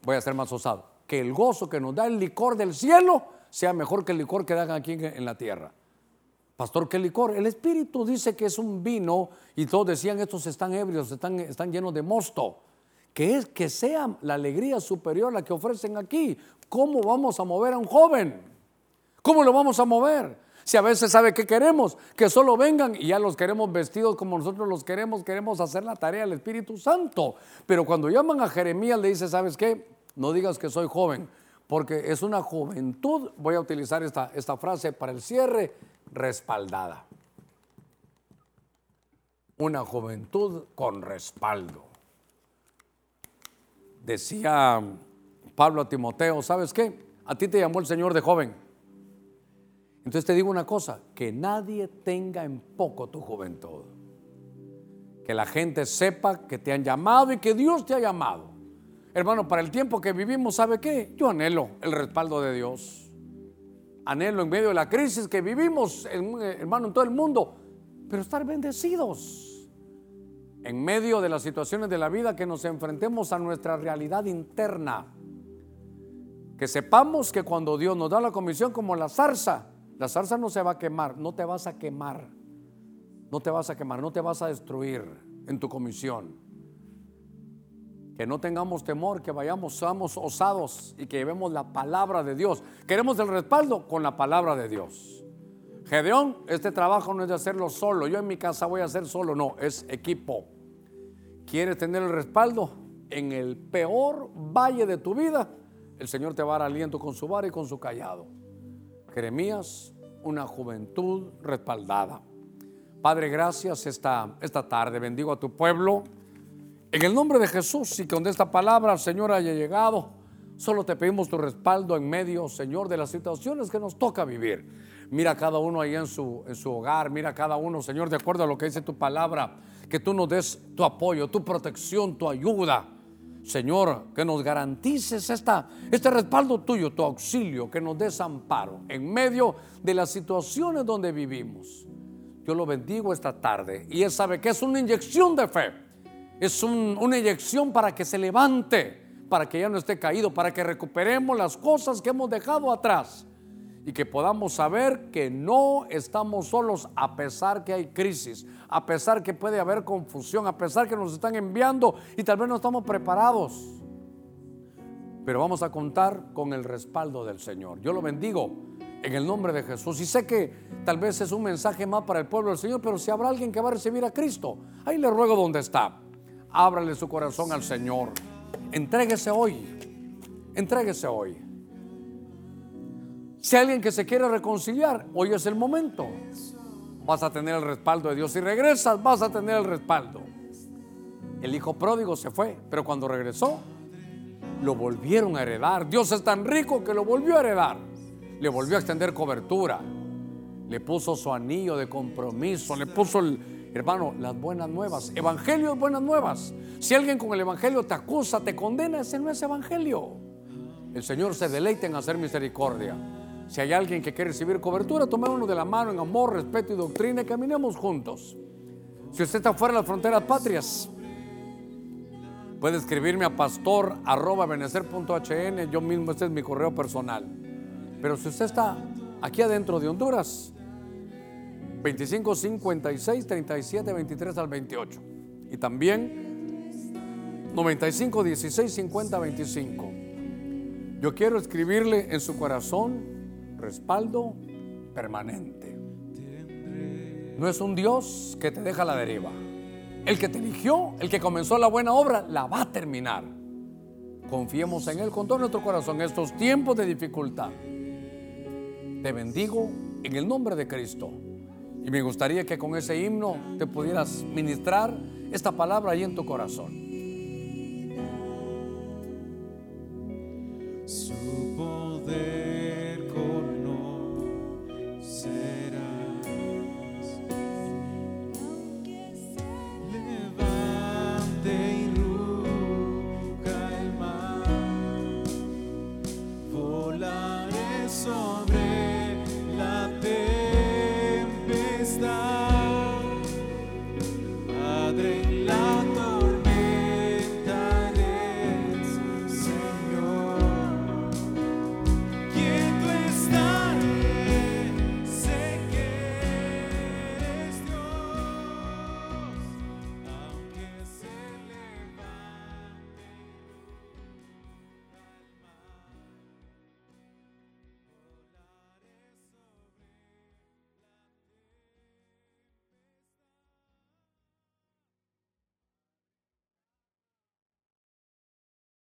voy a ser más osado. Que el gozo que nos da el licor del cielo sea mejor que el licor que dan aquí en la tierra. Pastor, ¿qué licor? El Espíritu dice que es un vino y todos decían, estos están ebrios, están, están llenos de mosto. Que es que sea la alegría superior la que ofrecen aquí. ¿Cómo vamos a mover a un joven? ¿Cómo lo vamos a mover? Si a veces sabe que queremos, que solo vengan y ya los queremos vestidos como nosotros los queremos, queremos hacer la tarea del Espíritu Santo. Pero cuando llaman a Jeremías le dice, ¿sabes qué? No digas que soy joven, porque es una juventud, voy a utilizar esta, esta frase para el cierre, respaldada. Una juventud con respaldo. Decía Pablo a Timoteo, ¿sabes qué? A ti te llamó el Señor de joven. Entonces te digo una cosa, que nadie tenga en poco tu juventud. Que la gente sepa que te han llamado y que Dios te ha llamado. Hermano, para el tiempo que vivimos, ¿sabe qué? Yo anhelo el respaldo de Dios anhelo en medio de la crisis que vivimos, hermano, en todo el mundo, pero estar bendecidos. En medio de las situaciones de la vida que nos enfrentemos a nuestra realidad interna. Que sepamos que cuando Dios nos da la comisión como la zarza, la zarza no se va a quemar, no te vas a quemar, no te vas a quemar, no te vas a destruir en tu comisión. Que no tengamos temor, que vayamos, seamos osados y que llevemos la palabra de Dios. Queremos el respaldo con la palabra de Dios. Gedeón, este trabajo no es de hacerlo solo. Yo en mi casa voy a hacer solo, no, es equipo. ¿Quieres tener el respaldo? En el peor valle de tu vida, el Señor te va a dar aliento con su vara y con su callado. Jeremías, una juventud respaldada. Padre, gracias esta, esta tarde. Bendigo a tu pueblo. En el nombre de Jesús y que donde esta palabra, Señor, haya llegado, solo te pedimos tu respaldo en medio, Señor, de las situaciones que nos toca vivir. Mira a cada uno ahí en su, en su hogar, mira a cada uno, Señor, de acuerdo a lo que dice tu palabra, que tú nos des tu apoyo, tu protección, tu ayuda. Señor, que nos garantices esta, este respaldo tuyo, tu auxilio, que nos des amparo en medio de las situaciones donde vivimos. Yo lo bendigo esta tarde. Y él sabe que es una inyección de fe. Es una inyección para que se levante, para que ya no esté caído, para que recuperemos las cosas que hemos dejado atrás y que podamos saber que no estamos solos a pesar que hay crisis, a pesar que puede haber confusión, a pesar que nos están enviando y tal vez no estamos preparados. Pero vamos a contar con el respaldo del Señor. Yo lo bendigo en el nombre de Jesús. Y sé que tal vez es un mensaje más para el pueblo del Señor, pero si habrá alguien que va a recibir a Cristo, ahí le ruego donde está ábrale su corazón al Señor. Entréguese hoy. Entréguese hoy. Si hay alguien que se quiere reconciliar, hoy es el momento. Vas a tener el respaldo de Dios. Si regresas, vas a tener el respaldo. El hijo pródigo se fue, pero cuando regresó, lo volvieron a heredar. Dios es tan rico que lo volvió a heredar. Le volvió a extender cobertura. Le puso su anillo de compromiso, le puso Hermano, las buenas nuevas. Evangelio es buenas nuevas. Si alguien con el Evangelio te acusa, te condena, ese no es Evangelio. El Señor se deleita en hacer misericordia. Si hay alguien que quiere recibir cobertura, tomémonos de la mano en amor, respeto y doctrina y caminemos juntos. Si usted está fuera de las fronteras patrias, puede escribirme a pastor Yo mismo, este es mi correo personal. Pero si usted está aquí adentro de Honduras, 25 56 37 23 al 28. Y también 95 16 50 25. Yo quiero escribirle en su corazón respaldo permanente. No es un Dios que te deja a la deriva. El que te eligió, el que comenzó la buena obra, la va a terminar. Confiemos en Él con todo nuestro corazón en estos tiempos de dificultad. Te bendigo en el nombre de Cristo. Y me gustaría que con ese himno te pudieras ministrar esta palabra ahí en tu corazón. Su poder.